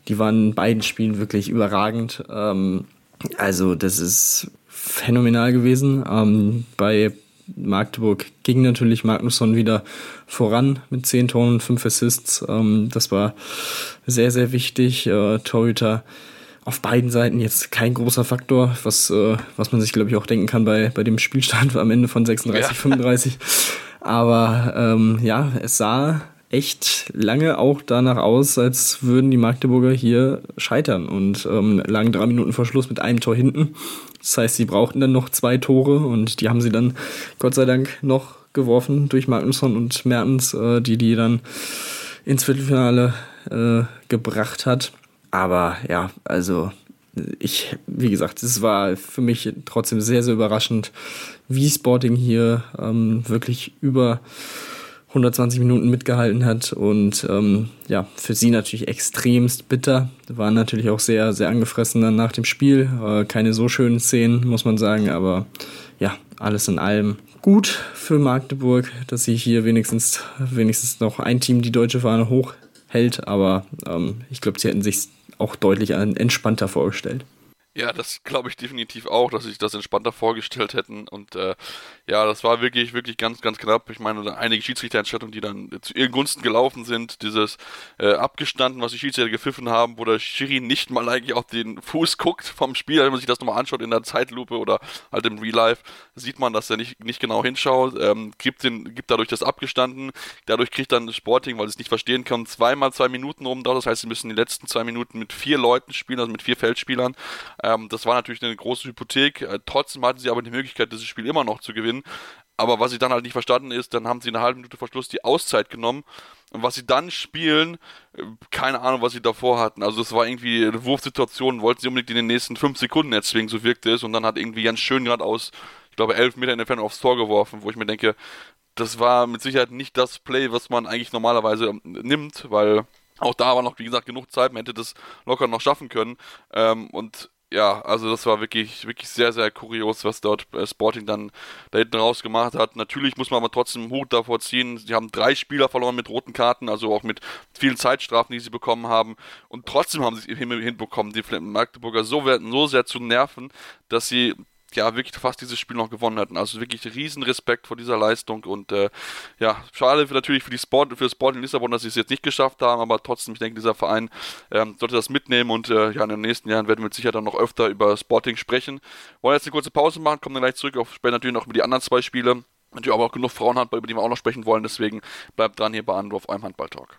Die waren in beiden Spielen wirklich überragend. Ähm, also das ist phänomenal gewesen. Ähm, bei Magdeburg ging natürlich Magnusson wieder voran mit 10 Toren und 5 Assists. Ähm, das war sehr, sehr wichtig. Äh, Torhüter auf beiden Seiten jetzt kein großer Faktor, was, äh, was man sich, glaube ich, auch denken kann bei, bei dem Spielstand am Ende von 36, ja. 35. Aber ähm, ja, es sah echt lange auch danach aus, als würden die Magdeburger hier scheitern und ähm, lagen drei Minuten vor Schluss mit einem Tor hinten. Das heißt, sie brauchten dann noch zwei Tore und die haben sie dann Gott sei Dank noch geworfen durch Magnusson und Mertens, äh, die die dann ins Viertelfinale äh, gebracht hat. Aber ja, also ich, wie gesagt, es war für mich trotzdem sehr, sehr überraschend, wie Sporting hier ähm, wirklich über 120 Minuten mitgehalten hat und ähm, ja, für sie natürlich extremst bitter. War natürlich auch sehr, sehr angefressen dann nach dem Spiel. Äh, keine so schönen Szenen, muss man sagen, aber ja, alles in allem gut für Magdeburg, dass sie hier wenigstens, wenigstens noch ein Team die deutsche Fahne hochhält, aber ähm, ich glaube, sie hätten sich auch deutlich entspannter vorgestellt. Ja, das glaube ich definitiv auch, dass sich das entspannter vorgestellt hätten. Und äh, ja, das war wirklich, wirklich ganz, ganz knapp. Ich meine, einige Schiedsrichterentscheidungen, die dann zu ihren Gunsten gelaufen sind, dieses äh, abgestanden, was die Schiedsrichter gepfiffen haben, wo der Schiri nicht mal eigentlich auf den Fuß guckt vom Spiel, wenn man sich das nochmal anschaut in der Zeitlupe oder halt im Real Life, sieht man, dass er nicht, nicht genau hinschaut, ähm, gibt, den, gibt dadurch das abgestanden. Dadurch kriegt dann Sporting, weil sie es nicht verstehen kann, zweimal zwei Minuten rum. Das heißt, sie müssen die letzten zwei Minuten mit vier Leuten spielen, also mit vier Feldspielern. Ähm, das war natürlich eine große Hypothek. Äh, trotzdem hatten sie aber die Möglichkeit, dieses Spiel immer noch zu gewinnen. Aber was ich dann halt nicht verstanden ist, dann haben sie eine halbe Minute vor Schluss die Auszeit genommen. Und was sie dann spielen, äh, keine Ahnung, was sie davor hatten. Also es war irgendwie eine Wurfsituation, wollten sie unbedingt in den nächsten fünf Sekunden erzwingen, so wirkte es. Und dann hat irgendwie ganz schön gerade aus, ich glaube, elf Meter in der Ferne aufs Tor geworfen, wo ich mir denke, das war mit Sicherheit nicht das Play, was man eigentlich normalerweise ähm, nimmt, weil auch da war noch, wie gesagt, genug Zeit, man hätte das locker noch schaffen können. Ähm, und ja, also das war wirklich, wirklich sehr, sehr kurios, was dort äh, Sporting dann da hinten raus gemacht hat. Natürlich muss man aber trotzdem Hut davor ziehen. Sie haben drei Spieler verloren mit roten Karten, also auch mit vielen Zeitstrafen, die sie bekommen haben. Und trotzdem haben sie es hinbekommen, die Magdeburger so, so sehr zu nerven, dass sie ja, wirklich fast dieses Spiel noch gewonnen hatten. Also wirklich riesen Respekt vor dieser Leistung und äh, ja, schade für, natürlich für die Sport, für Sport in Lissabon, dass sie es jetzt nicht geschafft haben, aber trotzdem, ich denke, dieser Verein ähm, sollte das mitnehmen und äh, ja, in den nächsten Jahren werden wir mit Sicherheit dann noch öfter über Sporting sprechen. Wollen jetzt eine kurze Pause machen, kommen dann gleich zurück auf später natürlich noch über die anderen zwei Spiele. Natürlich aber auch genug Frauenhandball, über die wir auch noch sprechen wollen, deswegen bleibt dran hier bei Anruf eurem Handball-Talk.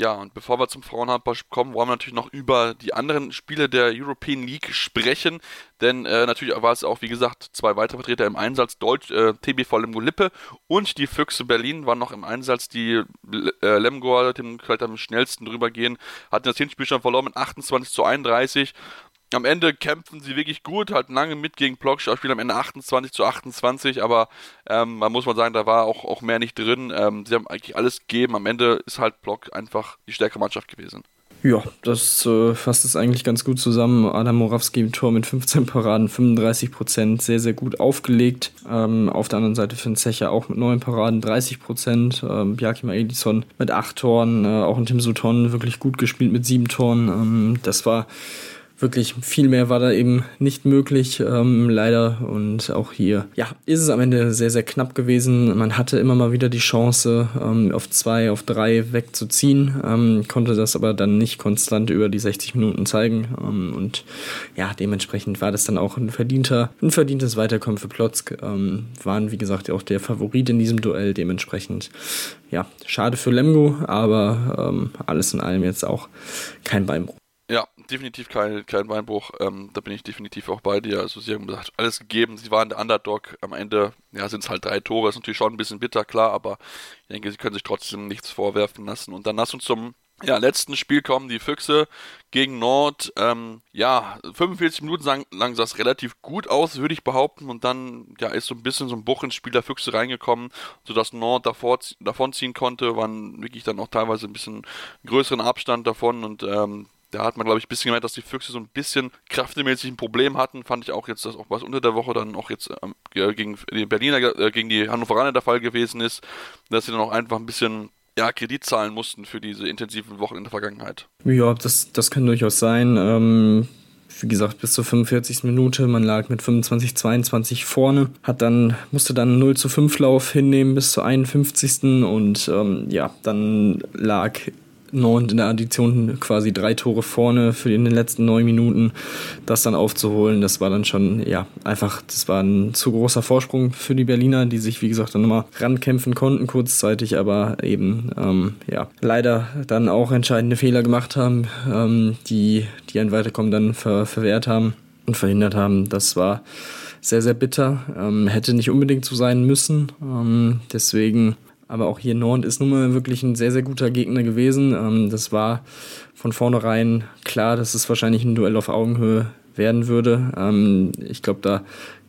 Ja, und bevor wir zum Frauenhandball kommen, wollen wir natürlich noch über die anderen Spiele der European League sprechen. Denn äh, natürlich war es auch, wie gesagt, zwei weitere Vertreter im Einsatz. Deutsch, äh, TBV Lemgo Lippe und die Füchse Berlin waren noch im Einsatz. Die äh, Lemgo, dem am schnellsten drüber gehen, hatten das Hinspiel schon verloren mit 28 zu 31 am Ende kämpfen sie wirklich gut, halten lange mit gegen Block, spielen am Ende 28 zu 28, aber ähm, man muss mal sagen, da war auch, auch mehr nicht drin. Ähm, sie haben eigentlich alles gegeben. Am Ende ist halt Block einfach die stärkere Mannschaft gewesen. Ja, das äh, fasst es eigentlich ganz gut zusammen. Adam Morawski im Tor mit 15 Paraden, 35 Prozent, sehr, sehr gut aufgelegt. Ähm, auf der anderen Seite Finn Zecher auch mit 9 Paraden, 30 Prozent. Ähm, Bjarkima Edison mit 8 Toren, äh, auch ein Tim Sutton wirklich gut gespielt mit 7 Toren. Ähm, das war wirklich viel mehr war da eben nicht möglich, ähm, leider. Und auch hier, ja, ist es am Ende sehr, sehr knapp gewesen. Man hatte immer mal wieder die Chance, ähm, auf zwei, auf drei wegzuziehen, ähm, konnte das aber dann nicht konstant über die 60 Minuten zeigen. Ähm, und ja, dementsprechend war das dann auch ein verdienter, ein verdientes Weiterkommen für Plotzk. Ähm, waren, wie gesagt, auch der Favorit in diesem Duell. Dementsprechend, ja, schade für Lemgo, aber ähm, alles in allem jetzt auch kein Beinbruch. Definitiv kein, kein Beinbruch. Ähm, da bin ich definitiv auch bei dir. Also sie haben gesagt, alles gegeben. Sie waren der Underdog. Am Ende ja, sind es halt drei Tore. Ist natürlich schon ein bisschen bitter, klar, aber ich denke, sie können sich trotzdem nichts vorwerfen lassen. Und dann lass uns zum ja, letzten Spiel kommen, die Füchse gegen Nord. Ähm, ja, 45 Minuten lang, lang sah es relativ gut aus, würde ich behaupten. Und dann ja, ist so ein bisschen so ein Bruch ins Spiel der Füchse reingekommen, sodass Nord davor, davon ziehen konnte. Waren wirklich dann auch teilweise ein bisschen größeren Abstand davon. Und ähm, da hat man, glaube ich, ein bisschen gemerkt, dass die Füchse so ein bisschen kraftemäßig ein Problem hatten. Fand ich auch jetzt, dass auch was unter der Woche dann auch jetzt ähm, gegen die Berliner, äh, gegen die Hannoveraner der Fall gewesen ist, dass sie dann auch einfach ein bisschen ja, Kredit zahlen mussten für diese intensiven Wochen in der Vergangenheit. Ja, das, das kann durchaus sein. Ähm, wie gesagt, bis zur 45. Minute. Man lag mit 25, 22 vorne, hat dann, musste dann 0 zu 5 Lauf hinnehmen bis zur 51. Und ähm, ja, dann lag Nantes in der Addition quasi drei Tore vorne für in den letzten neun Minuten. Das dann aufzuholen, das war dann schon, ja, einfach, das war ein zu großer Vorsprung für die Berliner, die sich, wie gesagt, dann nochmal rankämpfen konnten kurzzeitig, aber eben, ähm, ja, leider dann auch entscheidende Fehler gemacht haben, ähm, die, die ein Weiterkommen dann ver verwehrt haben und verhindert haben. Das war sehr, sehr bitter. Ähm, hätte nicht unbedingt so sein müssen. Ähm, deswegen aber auch hier Nord ist nun mal wirklich ein sehr, sehr guter Gegner gewesen. Ähm, das war von vornherein klar, dass es wahrscheinlich ein Duell auf Augenhöhe werden würde. Ähm, ich glaube, da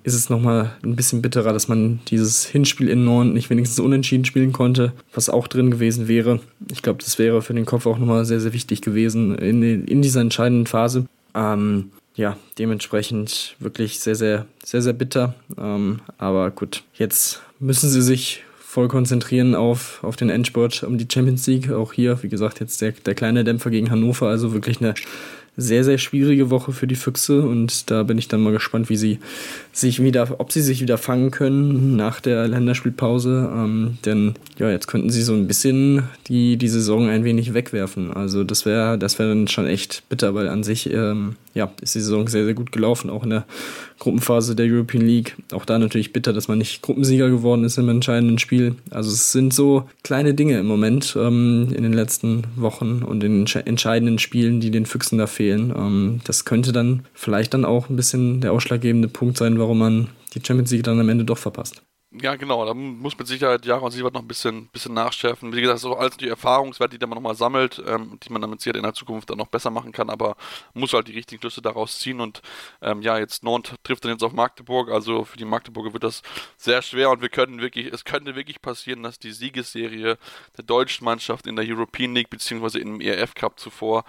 ist es nochmal ein bisschen bitterer, dass man dieses Hinspiel in Nord nicht wenigstens unentschieden spielen konnte, was auch drin gewesen wäre. Ich glaube, das wäre für den Kopf auch nochmal sehr, sehr wichtig gewesen in, in dieser entscheidenden Phase. Ähm, ja, dementsprechend wirklich sehr, sehr, sehr, sehr bitter. Ähm, aber gut, jetzt müssen sie sich voll konzentrieren auf, auf den Endspurt um die Champions League. Auch hier, wie gesagt, jetzt der, der kleine Dämpfer gegen Hannover, also wirklich eine sehr, sehr schwierige Woche für die Füchse und da bin ich dann mal gespannt, wie sie sich wieder, ob sie sich wieder fangen können nach der Länderspielpause. Ähm, denn ja, jetzt könnten sie so ein bisschen die, die Saison ein wenig wegwerfen. Also das wäre das wäre dann schon echt bitter, weil an sich ähm, ja, ist die Saison sehr, sehr gut gelaufen, auch in der Gruppenphase der European League. Auch da natürlich bitter, dass man nicht Gruppensieger geworden ist im entscheidenden Spiel. Also es sind so kleine Dinge im Moment ähm, in den letzten Wochen und in den entscheidenden Spielen, die den Füchsen da fehlen. Ähm, das könnte dann vielleicht dann auch ein bisschen der ausschlaggebende Punkt sein, warum man die Champions League dann am Ende doch verpasst. Ja, genau, da muss mit Sicherheit Jaron Siebert noch ein bisschen, bisschen nachschärfen. Wie gesagt, auch alles die Erfahrungswerte, die man nochmal sammelt, ähm, die man damit Sicherheit in der Zukunft dann noch besser machen kann, aber muss halt die richtigen Schlüsse daraus ziehen und ähm, ja, jetzt Nord trifft dann jetzt auf Magdeburg, also für die Magdeburger wird das sehr schwer und wir können wirklich, es könnte wirklich passieren, dass die Siegesserie der deutschen Mannschaft in der European League beziehungsweise im ERF Cup zuvor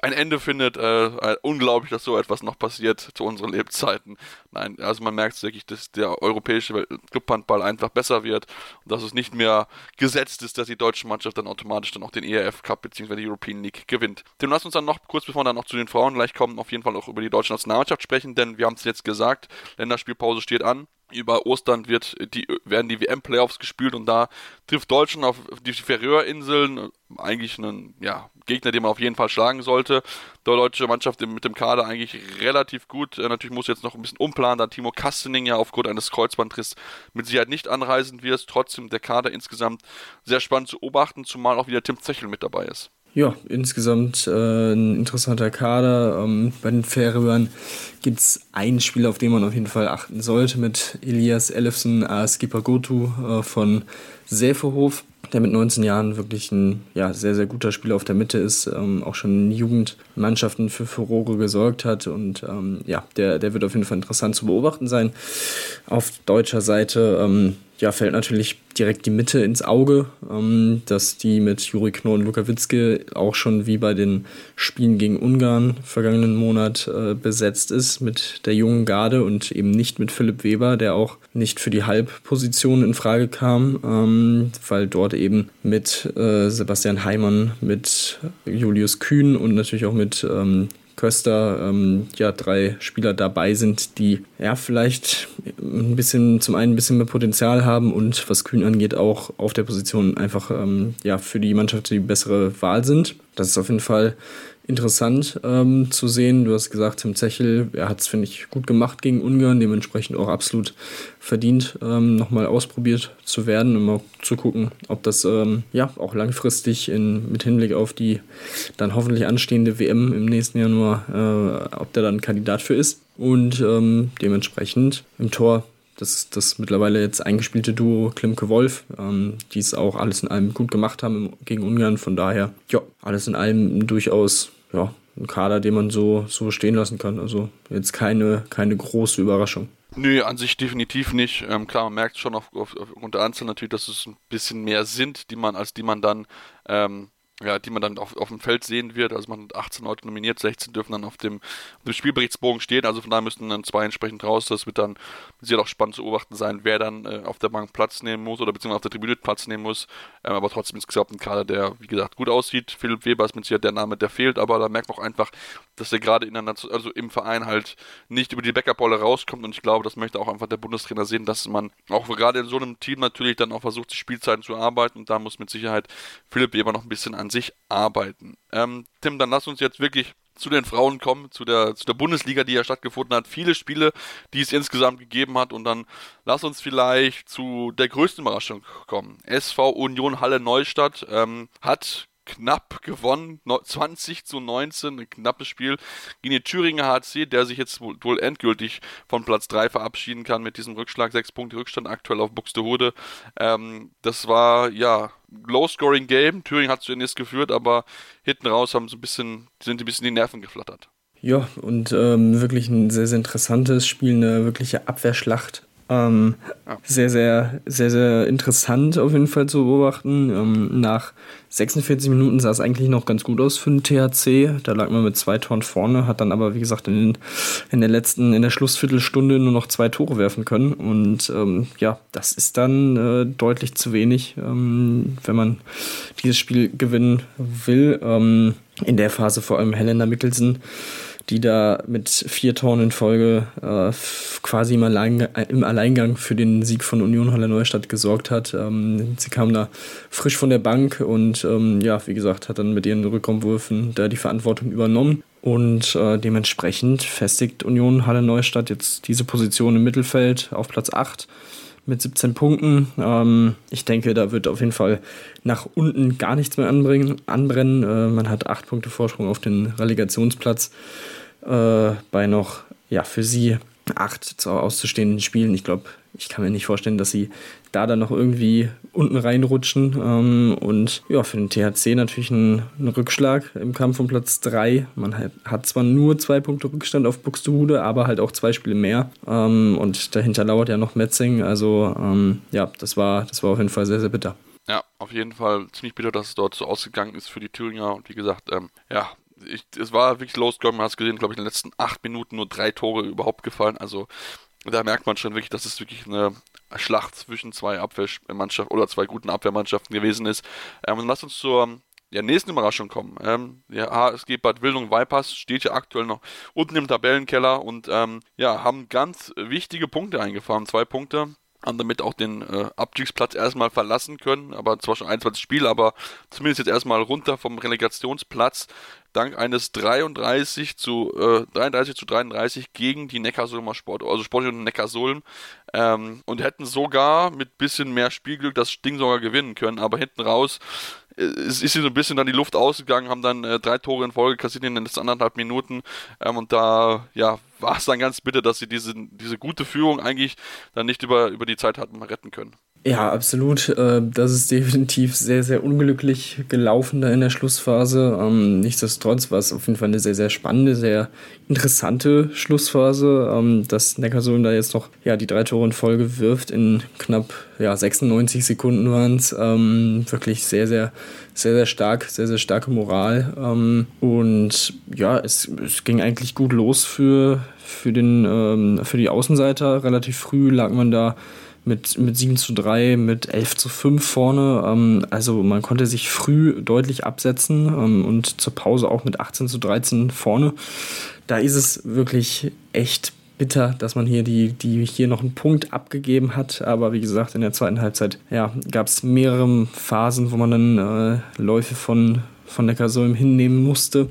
ein Ende findet. Äh, unglaublich, dass so etwas noch passiert zu unseren Lebzeiten. Nein, also man merkt wirklich, dass der europäische Clubhandball Handball einfach besser wird und dass es nicht mehr gesetzt ist, dass die deutsche Mannschaft dann automatisch dann auch den ERF Cup bzw. die European League gewinnt. Dem lass uns dann noch, kurz bevor wir dann noch zu den Frauen gleich kommen, auf jeden Fall auch über die deutsche Nationalmannschaft sprechen, denn wir haben es jetzt gesagt, Länderspielpause steht an über Ostern wird die, werden die WM-Playoffs gespielt und da trifft Deutschland auf die Färöerinseln, eigentlich einen ja, Gegner, den man auf jeden Fall schlagen sollte. Die deutsche Mannschaft mit dem Kader eigentlich relativ gut. Äh, natürlich muss jetzt noch ein bisschen umplanen, da Timo Kastening ja aufgrund eines Kreuzbandriss mit Sicherheit nicht anreisen wird. Trotzdem der Kader insgesamt sehr spannend zu beobachten, zumal auch wieder Tim Zechel mit dabei ist. Ja, insgesamt äh, ein interessanter Kader. Ähm, bei den Färöern gibt es einen Spieler, auf den man auf jeden Fall achten sollte, mit Elias Elefsen Askipagotu äh, von Säferhof, der mit 19 Jahren wirklich ein ja, sehr, sehr guter Spieler auf der Mitte ist, ähm, auch schon in Jugendmannschaften für Furore gesorgt hat und ähm, ja, der, der wird auf jeden Fall interessant zu beobachten sein. Auf deutscher Seite ähm, ja, fällt natürlich direkt die Mitte ins Auge, ähm, dass die mit Juri Knorr und Luka Witzke auch schon wie bei den Spielen gegen Ungarn vergangenen Monat äh, besetzt ist mit der jungen Garde und eben nicht mit Philipp Weber, der auch nicht für die Halbposition in Frage kam, ähm, weil dort eben mit äh, Sebastian Heimann, mit Julius Kühn und natürlich auch mit ähm, Köster ähm, ja drei Spieler dabei sind, die ja vielleicht ein bisschen zum einen ein bisschen mehr Potenzial haben und was Kühn angeht auch auf der Position einfach ähm, ja für die Mannschaft die bessere Wahl sind. Das ist auf jeden Fall interessant ähm, zu sehen. Du hast gesagt, Tim Zechel, er hat es, finde ich, gut gemacht gegen Ungarn, dementsprechend auch absolut verdient, ähm, nochmal ausprobiert zu werden, um mal zu gucken, ob das ähm, ja auch langfristig in, mit Hinblick auf die dann hoffentlich anstehende WM im nächsten Januar, äh, ob der dann Kandidat für ist. Und ähm, dementsprechend im Tor das, das mittlerweile jetzt eingespielte Duo Klimke-Wolf, ähm, die es auch alles in allem gut gemacht haben gegen Ungarn. Von daher, ja, alles in allem durchaus ja, ein Kader, den man so, so stehen lassen kann. Also jetzt keine, keine große Überraschung. Nö, an sich definitiv nicht. Ähm, klar, man merkt schon auf, auf, aufgrund der Anzahl natürlich, dass es ein bisschen mehr sind, die man, als die man dann ähm, ja, die man dann auf, auf dem Feld sehen wird. Also man hat 18 Leute nominiert, 16 dürfen dann auf dem, auf dem Spielberichtsbogen stehen. Also von daher müssten dann zwei entsprechend raus. Das wird dann sehr auch spannend zu beobachten sein, wer dann äh, auf der Bank Platz nehmen muss oder beziehungsweise auf der Tribüne Platz nehmen muss. Ähm, aber trotzdem insgesamt ein Kader, der, wie gesagt, gut aussieht. Philipp Weber ist mit Sicherheit der Name, der fehlt, aber da merkt man auch einfach, dass er gerade in der, also im Verein halt nicht über die Backup-Rolle rauskommt. Und ich glaube, das möchte auch einfach der Bundestrainer sehen, dass man auch gerade in so einem Team natürlich dann auch versucht, die Spielzeiten zu arbeiten. Und da muss mit Sicherheit Philipp Weber noch ein bisschen an sich arbeiten. Ähm, Tim, dann lass uns jetzt wirklich zu den Frauen kommen, zu der, zu der Bundesliga, die ja stattgefunden hat. Viele Spiele, die es insgesamt gegeben hat. Und dann lass uns vielleicht zu der größten Überraschung kommen. SV Union Halle Neustadt ähm, hat knapp gewonnen, 20 zu 19, ein knappes Spiel gegen den Thüringer HC, der sich jetzt wohl endgültig von Platz 3 verabschieden kann mit diesem Rückschlag, 6 Punkte Rückstand aktuell auf Buxtehude. Ähm, das war, ja, Low-Scoring-Game, Thüringen hat zunächst geführt, aber hinten raus haben so ein bisschen, sind ein bisschen die Nerven geflattert. Ja, und ähm, wirklich ein sehr, sehr interessantes Spiel, eine wirkliche Abwehrschlacht ähm, ja. Sehr, sehr, sehr, sehr interessant auf jeden Fall zu beobachten. Ähm, nach 46 Minuten sah es eigentlich noch ganz gut aus für den THC. Da lag man mit zwei Toren vorne, hat dann aber, wie gesagt, in, in der letzten, in der Schlussviertelstunde nur noch zwei Tore werfen können. Und ähm, ja, das ist dann äh, deutlich zu wenig, ähm, wenn man dieses Spiel gewinnen will. Ähm, in der Phase vor allem Helena Mickelson die da mit vier Toren in Folge äh, quasi im, Alleingang, im Alleingang für den Sieg von Union Halle Neustadt gesorgt hat. Ähm, sie kam da frisch von der Bank und ähm, ja, wie gesagt, hat dann mit ihren Rückraumwürfen da die Verantwortung übernommen. Und äh, dementsprechend festigt Union Halle Neustadt jetzt diese Position im Mittelfeld auf Platz 8 mit 17 Punkten. Ähm, ich denke, da wird auf jeden Fall nach unten gar nichts mehr anbringen, anbrennen. Äh, man hat 8 Punkte Vorsprung auf den Relegationsplatz äh, bei noch ja, für sie acht auszustehenden Spielen. Ich glaube, ich kann mir nicht vorstellen, dass sie da dann noch irgendwie unten reinrutschen. Ähm, und ja, für den THC natürlich ein, ein, Rückschlag im Kampf um Platz 3. Man hat, hat, zwar nur zwei Punkte Rückstand auf Buxtehude, aber halt auch zwei Spiele mehr. Ähm, und dahinter lauert ja noch Metzing. Also ähm, ja, das war, das war auf jeden Fall sehr, sehr bitter. Ja, auf jeden Fall ziemlich bitter, dass es dort so ausgegangen ist für die Thüringer. Und wie gesagt, ähm, ja, ich, es war wirklich scoring. Man hat es gesehen, glaube ich, in den letzten acht Minuten nur drei Tore überhaupt gefallen. Also da merkt man schon wirklich, dass es wirklich eine Schlacht zwischen zwei Abwehrmannschaften oder zwei guten Abwehrmannschaften gewesen ist. Ähm, und lass uns zur ja, nächsten Überraschung kommen. Ähm, ja, HSG Bad Wildung Weipers steht ja aktuell noch unten im Tabellenkeller und ähm, ja, haben ganz wichtige Punkte eingefahren. Zwei Punkte haben damit auch den äh, Abstiegsplatz erstmal verlassen können, aber zwar schon 21 Spiele, aber zumindest jetzt erstmal runter vom Relegationsplatz. Dank eines 33 zu äh, 33 zu 33 gegen die Neckarsulmer Sport, also Sportunion Neckarsulm. Ähm, und hätten sogar mit bisschen mehr Spielglück das Ding sogar gewinnen können, aber hinten raus es ist so ein bisschen dann die Luft ausgegangen, haben dann äh, drei Tore in Folge kassiert in den letzten anderthalb Minuten ähm, und da ja war es dann ganz bitter, dass sie diese, diese gute Führung eigentlich dann nicht über, über die Zeit hatten retten können. Ja, absolut. Äh, das ist definitiv sehr, sehr unglücklich gelaufen da in der Schlussphase. Ähm, nichtsdestotrotz war es auf jeden Fall eine sehr, sehr spannende, sehr interessante Schlussphase, ähm, dass Neckarsulm da jetzt noch ja, die drei Tore in Folge wirft. In knapp ja, 96 Sekunden waren es. Ähm, wirklich sehr, sehr, sehr, sehr stark, sehr, sehr starke Moral. und ja, es, es ging eigentlich gut los für, für, den, für die Außenseiter. Relativ früh lag man da mit, mit 7 zu 3, mit 11 zu 5 vorne. Ähm, also man konnte sich früh deutlich absetzen ähm, und zur Pause auch mit 18 zu 13 vorne. Da ist es wirklich echt bitter, dass man hier die, die hier noch einen Punkt abgegeben hat. Aber wie gesagt, in der zweiten Halbzeit ja, gab es mehrere Phasen, wo man dann äh, Läufe von, von Neckarsulm hinnehmen musste.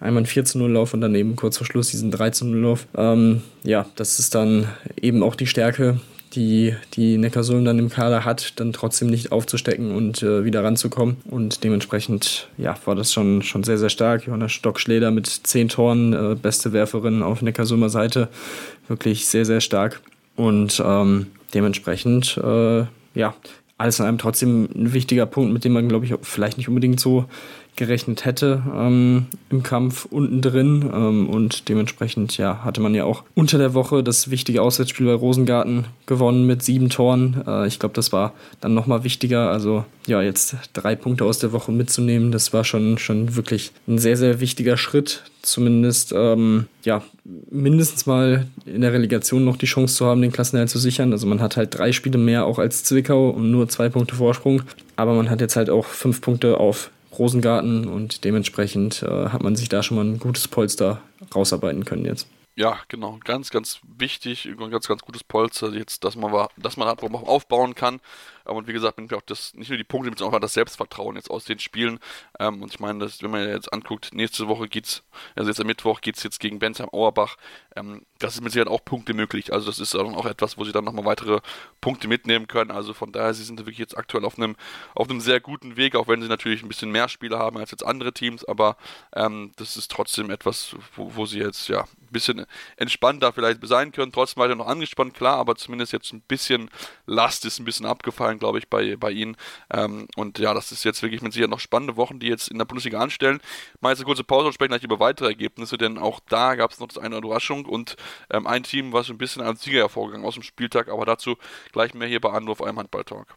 Einmal ein 4 0 Lauf und dann eben kurz vor Schluss diesen 3 0 Lauf. Ähm, ja, das ist dann eben auch die Stärke die, die Neckarsulm dann im Kader hat, dann trotzdem nicht aufzustecken und äh, wieder ranzukommen. Und dementsprechend ja, war das schon, schon sehr, sehr stark. Johanna Stock-Schleder mit zehn Toren, äh, beste Werferin auf Neckarsulmer Seite. Wirklich sehr, sehr stark. Und ähm, dementsprechend, äh, ja, alles in allem trotzdem ein wichtiger Punkt, mit dem man, glaube ich, vielleicht nicht unbedingt so gerechnet hätte ähm, im Kampf unten drin. Ähm, und dementsprechend ja, hatte man ja auch unter der Woche das wichtige Auswärtsspiel bei Rosengarten gewonnen mit sieben Toren. Äh, ich glaube, das war dann nochmal wichtiger. Also ja, jetzt drei Punkte aus der Woche mitzunehmen, das war schon, schon wirklich ein sehr, sehr wichtiger Schritt. Zumindest ähm, ja, mindestens mal in der Relegation noch die Chance zu haben, den Klassenerhalt zu sichern. Also man hat halt drei Spiele mehr auch als Zwickau und nur zwei Punkte Vorsprung. Aber man hat jetzt halt auch fünf Punkte auf Rosengarten und dementsprechend äh, hat man sich da schon mal ein gutes Polster rausarbeiten können jetzt. Ja, genau. Ganz, ganz wichtig, ein ganz, ganz gutes Polster jetzt, dass man, dass man man aufbauen kann. Und wie gesagt, bin ich auch das, nicht nur die Punkte, sondern auch das Selbstvertrauen jetzt aus den Spielen. Ähm, und ich meine, das, wenn man jetzt anguckt, nächste Woche geht's, also jetzt am Mittwoch geht's jetzt gegen Bensheim Auerbach. Ähm, das ist mit Sicherheit auch Punkte möglich. Also das ist dann auch etwas, wo sie dann nochmal weitere Punkte mitnehmen können. Also von daher, sie sind wirklich jetzt aktuell auf einem, auf einem sehr guten Weg, auch wenn sie natürlich ein bisschen mehr Spiele haben als jetzt andere Teams, aber ähm, das ist trotzdem etwas, wo, wo sie jetzt ja ein bisschen entspannter vielleicht sein können. Trotzdem weiter noch angespannt, klar, aber zumindest jetzt ein bisschen Last ist ein bisschen abgefallen sein, glaube ich, bei, bei ihnen. Ähm, und ja, das ist jetzt wirklich mit Sicherheit noch spannende Wochen, die jetzt in der Bundesliga anstellen. Mal jetzt eine kurze Pause und sprechen gleich über weitere Ergebnisse, denn auch da gab es noch das eine Überraschung und ähm, ein Team, was ein bisschen als Sieger hervorgegangen aus dem Spieltag, aber dazu gleich mehr hier bei Anruf eurem Handball-Talk.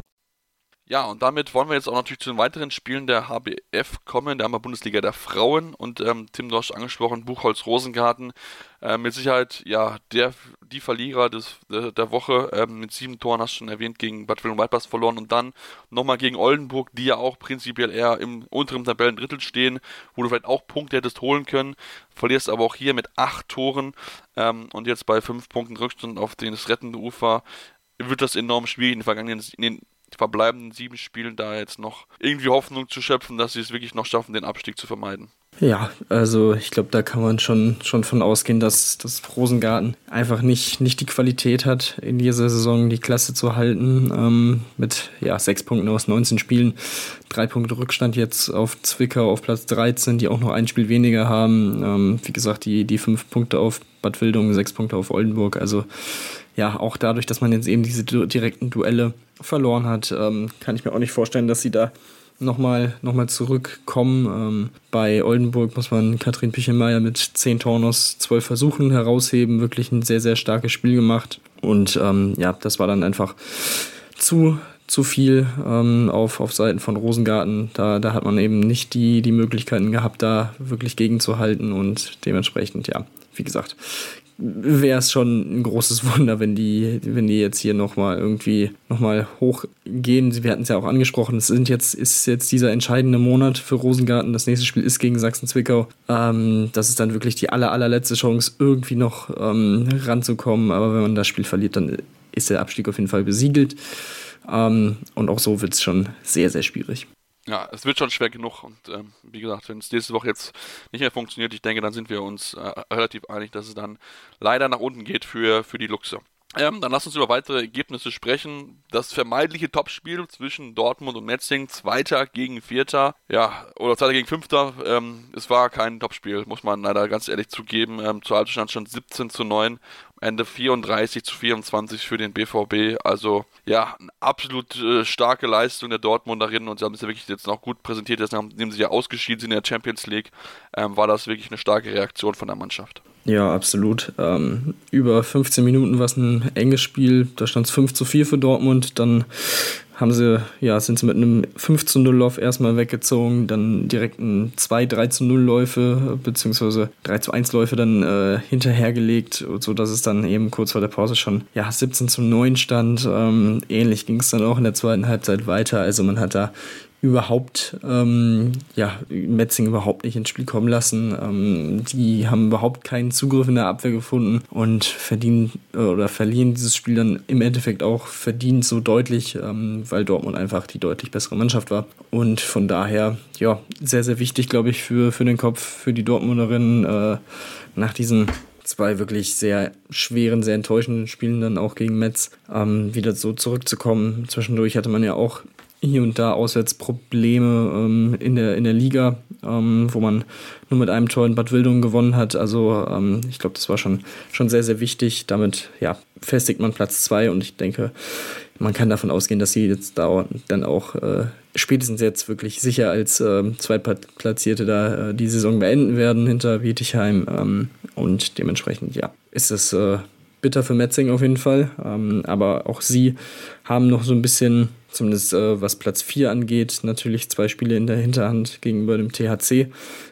Ja, und damit wollen wir jetzt auch natürlich zu den weiteren Spielen der HBF kommen, der Bundesliga der Frauen. Und ähm, Tim, hast angesprochen, Buchholz Rosengarten. Äh, mit Sicherheit, ja, der, die Verlierer des, der, der Woche ähm, mit sieben Toren, hast du schon erwähnt, gegen Bad Wilhelm Waldpass verloren. Und dann nochmal gegen Oldenburg, die ja auch prinzipiell eher im unteren Tabellendrittel stehen, wo du vielleicht auch Punkte hättest holen können. Verlierst aber auch hier mit acht Toren ähm, und jetzt bei fünf Punkten Rückstand auf das rettende Ufer wird das enorm schwierig in den vergangenen in den verbleibenden sieben Spielen da jetzt noch irgendwie Hoffnung zu schöpfen, dass sie es wirklich noch schaffen, den Abstieg zu vermeiden. Ja, also ich glaube, da kann man schon, schon von ausgehen, dass das Rosengarten einfach nicht, nicht die Qualität hat, in dieser Saison die Klasse zu halten. Ähm, mit ja, sechs Punkten aus 19 Spielen, drei Punkte Rückstand jetzt auf Zwickau auf Platz 13, die auch noch ein Spiel weniger haben. Ähm, wie gesagt, die, die fünf Punkte auf Bad Wildung, sechs Punkte auf Oldenburg. Also ja, auch dadurch, dass man jetzt eben diese direkten Duelle verloren hat, ähm, kann ich mir auch nicht vorstellen, dass sie da nochmal noch mal zurückkommen. Ähm, bei Oldenburg muss man Katrin Pichelmeier mit 10 Toren aus 12 Versuchen herausheben. Wirklich ein sehr, sehr starkes Spiel gemacht. Und ähm, ja, das war dann einfach zu, zu viel ähm, auf, auf Seiten von Rosengarten. Da, da hat man eben nicht die, die Möglichkeiten gehabt, da wirklich gegenzuhalten. Und dementsprechend, ja, wie gesagt, wäre es schon ein großes Wunder, wenn die, wenn die jetzt hier nochmal irgendwie nochmal hochgehen. Wir hatten es ja auch angesprochen, es sind jetzt, ist jetzt dieser entscheidende Monat für Rosengarten. Das nächste Spiel ist gegen Sachsen-Zwickau. Ähm, das ist dann wirklich die aller, allerletzte Chance, irgendwie noch ähm, ranzukommen. Aber wenn man das Spiel verliert, dann ist der Abstieg auf jeden Fall besiegelt. Ähm, und auch so wird es schon sehr, sehr schwierig ja, es wird schon schwer genug und ähm, wie gesagt, wenn es nächste Woche jetzt nicht mehr funktioniert, ich denke, dann sind wir uns äh, relativ einig, dass es dann leider nach unten geht für, für die Luchse. Ähm, dann lass uns über weitere Ergebnisse sprechen. Das vermeintliche Topspiel zwischen Dortmund und Metzing, Zweiter gegen Vierter, ja, oder Zweiter gegen Fünfter. Ähm, es war kein Topspiel, muss man leider ganz ehrlich zugeben. Ähm, zur Halbzeit stand 17 zu 9. Ende 34 zu 24 für den BVB. Also ja, eine absolut äh, starke Leistung der Dortmunderinnen und sie haben es ja wirklich jetzt noch gut präsentiert, jetzt nachdem sie ja ausgeschieden sind in der Champions League, ähm, war das wirklich eine starke Reaktion von der Mannschaft. Ja, absolut. Ähm, über 15 Minuten war es ein enges Spiel. Da stand es 5 zu 4 für Dortmund. Dann haben sie, ja, sind sie mit einem 5 zu 0 Lauf erstmal weggezogen, dann direkt ein 2 3 zu 0 Läufe, beziehungsweise 3 zu 1 Läufe dann äh, hinterhergelegt, sodass es dann eben kurz vor der Pause schon, ja, 17 zu 9 stand. Ähm, ähnlich ging es dann auch in der zweiten Halbzeit weiter. Also man hat da überhaupt, ähm, ja, Metzing überhaupt nicht ins Spiel kommen lassen. Ähm, die haben überhaupt keinen Zugriff in der Abwehr gefunden und verdienen äh, oder verlieren dieses Spiel dann im Endeffekt auch verdient so deutlich, ähm, weil Dortmund einfach die deutlich bessere Mannschaft war. Und von daher, ja, sehr, sehr wichtig, glaube ich, für, für den Kopf, für die Dortmunderinnen äh, nach diesen zwei wirklich sehr schweren, sehr enttäuschenden Spielen dann auch gegen Metz ähm, wieder so zurückzukommen. Zwischendurch hatte man ja auch hier und da Auswärtsprobleme ähm, in, der, in der Liga, ähm, wo man nur mit einem Tor in Bad Wildungen gewonnen hat. Also ähm, ich glaube, das war schon, schon sehr, sehr wichtig. Damit ja, festigt man Platz zwei und ich denke, man kann davon ausgehen, dass sie jetzt da dann auch äh, spätestens jetzt wirklich sicher als äh, Zweitplatzierte da äh, die Saison beenden werden hinter Wietigheim. Ähm, und dementsprechend, ja, ist es äh, bitter für Metzing auf jeden Fall. Ähm, aber auch sie haben noch so ein bisschen Zumindest äh, was Platz 4 angeht. Natürlich zwei Spiele in der Hinterhand gegenüber dem THC.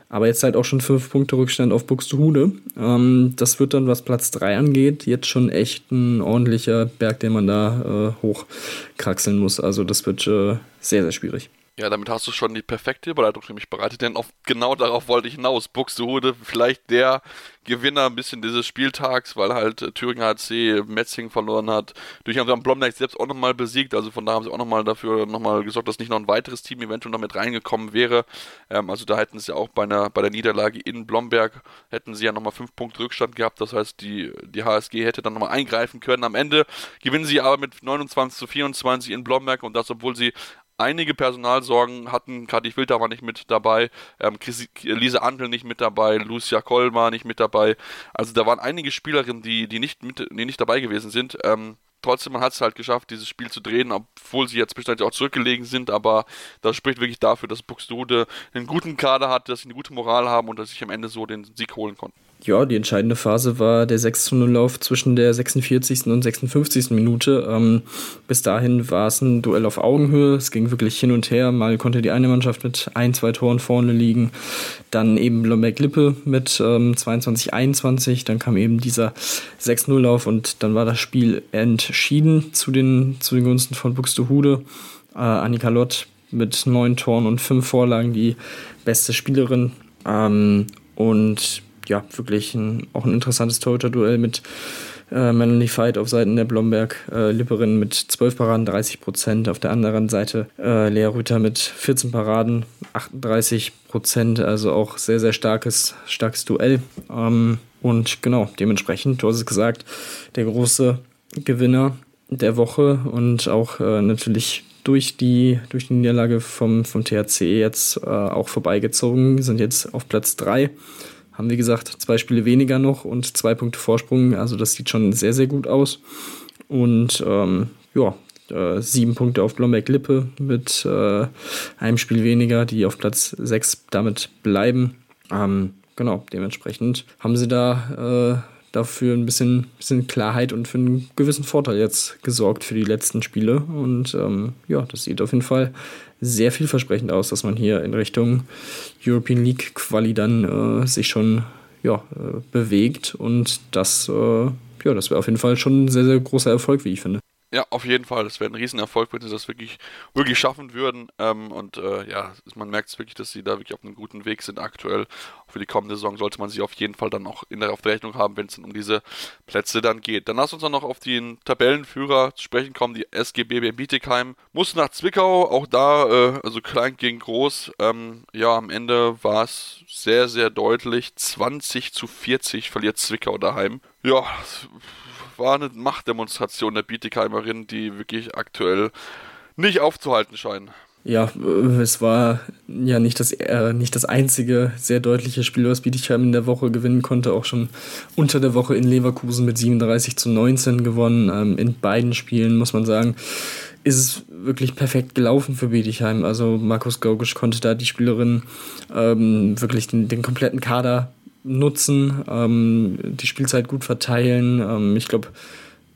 Aber jetzt halt auch schon fünf Punkte Rückstand auf Buxtehude. Ähm, das wird dann, was Platz 3 angeht, jetzt schon echt ein ordentlicher Berg, den man da äh, hochkraxeln muss. Also das wird äh, sehr, sehr schwierig. Ja, damit hast du schon die perfekte Überleitung für mich bereitet, denn auf, genau darauf wollte ich hinaus. Buxtehude, vielleicht der Gewinner ein bisschen dieses Spieltags, weil halt Thüringen HC Metzing verloren hat. Durch haben sie am Blomberg selbst auch nochmal besiegt, also von da haben sie auch nochmal dafür nochmal gesorgt, dass nicht noch ein weiteres Team eventuell noch mit reingekommen wäre. Ähm, also da hätten sie auch bei, einer, bei der Niederlage in Blomberg, hätten sie ja nochmal fünf Punkte Rückstand gehabt, das heißt die, die HSG hätte dann nochmal eingreifen können. Am Ende gewinnen sie aber mit 29 zu 24 in Blomberg und das, obwohl sie einige Personalsorgen hatten. Kati Filter war nicht mit dabei, ähm, Lise Andel nicht mit dabei, Lucia Koll nicht mit dabei. Also da waren einige Spielerinnen, die, die, nicht, mit, die nicht dabei gewesen sind. Ähm, trotzdem, man hat es halt geschafft, dieses Spiel zu drehen, obwohl sie jetzt bestimmt auch zurückgelegen sind, aber das spricht wirklich dafür, dass Buxtehude einen guten Kader hat, dass sie eine gute Moral haben und dass sie am Ende so den Sieg holen konnten. Ja, die entscheidende Phase war der 6-0-Lauf zwischen der 46. und 56. Minute. Ähm, bis dahin war es ein Duell auf Augenhöhe. Es ging wirklich hin und her. Mal konnte die eine Mannschaft mit ein, zwei Toren vorne liegen. Dann eben Lomberg-Lippe mit ähm, 22-21. Dann kam eben dieser 6-0-Lauf und dann war das Spiel entschieden zu den, zu den Gunsten von Buxtehude. Äh, Annika Lott mit neun Toren und fünf Vorlagen die beste Spielerin. Ähm, und ja, wirklich ein, auch ein interessantes Torhüter-Duell mit äh, Melanie Veit auf Seiten der Blomberg-Lipperin äh, mit 12 Paraden, 30 Prozent. Auf der anderen Seite äh, Lea Rüther mit 14 Paraden, 38 Prozent. Also auch sehr, sehr starkes, starkes Duell. Ähm, und genau, dementsprechend, du hast es gesagt, der große Gewinner der Woche und auch äh, natürlich durch die, durch die Niederlage vom, vom THC jetzt äh, auch vorbeigezogen, sind jetzt auf Platz 3 haben, wie gesagt, zwei Spiele weniger noch und zwei Punkte Vorsprung. Also das sieht schon sehr, sehr gut aus. Und ähm, ja, äh, sieben Punkte auf Blomberg-Lippe mit äh, einem Spiel weniger, die auf Platz sechs damit bleiben. Ähm, genau, dementsprechend haben sie da äh, dafür ein bisschen, bisschen Klarheit und für einen gewissen Vorteil jetzt gesorgt für die letzten Spiele. Und ähm, ja, das sieht auf jeden Fall sehr vielversprechend aus, dass man hier in Richtung European League Quali dann äh, sich schon ja, äh, bewegt. Und das, äh, ja, das wäre auf jeden Fall schon ein sehr, sehr großer Erfolg, wie ich finde. Ja, auf jeden Fall. Das wäre ein Riesenerfolg, wenn sie das wirklich, wirklich schaffen würden. Ähm, und äh, ja, man merkt es wirklich, dass sie da wirklich auf einem guten Weg sind aktuell. Für die kommende Saison sollte man sie auf jeden Fall dann auch in der, auf der Rechnung haben, wenn es um diese Plätze dann geht. Dann lass uns dann noch auf den Tabellenführer zu sprechen kommen. Die SGB Bietigheim muss nach Zwickau. Auch da, äh, also klein gegen groß. Ähm, ja, am Ende war es sehr, sehr deutlich. 20 zu 40 verliert Zwickau daheim. Ja, war eine Machtdemonstration der Bietigheimerin, die wirklich aktuell nicht aufzuhalten scheinen. Ja, äh, es war ja nicht das, äh, nicht das einzige sehr deutliche Spiel, was Bietigheim in der Woche gewinnen konnte. Auch schon unter der Woche in Leverkusen mit 37 zu 19 gewonnen. Ähm, in beiden Spielen, muss man sagen, ist es wirklich perfekt gelaufen für Bietigheim. Also Markus Gaugisch konnte da die Spielerin ähm, wirklich den, den kompletten Kader nutzen, ähm, die Spielzeit gut verteilen. Ähm, ich glaube,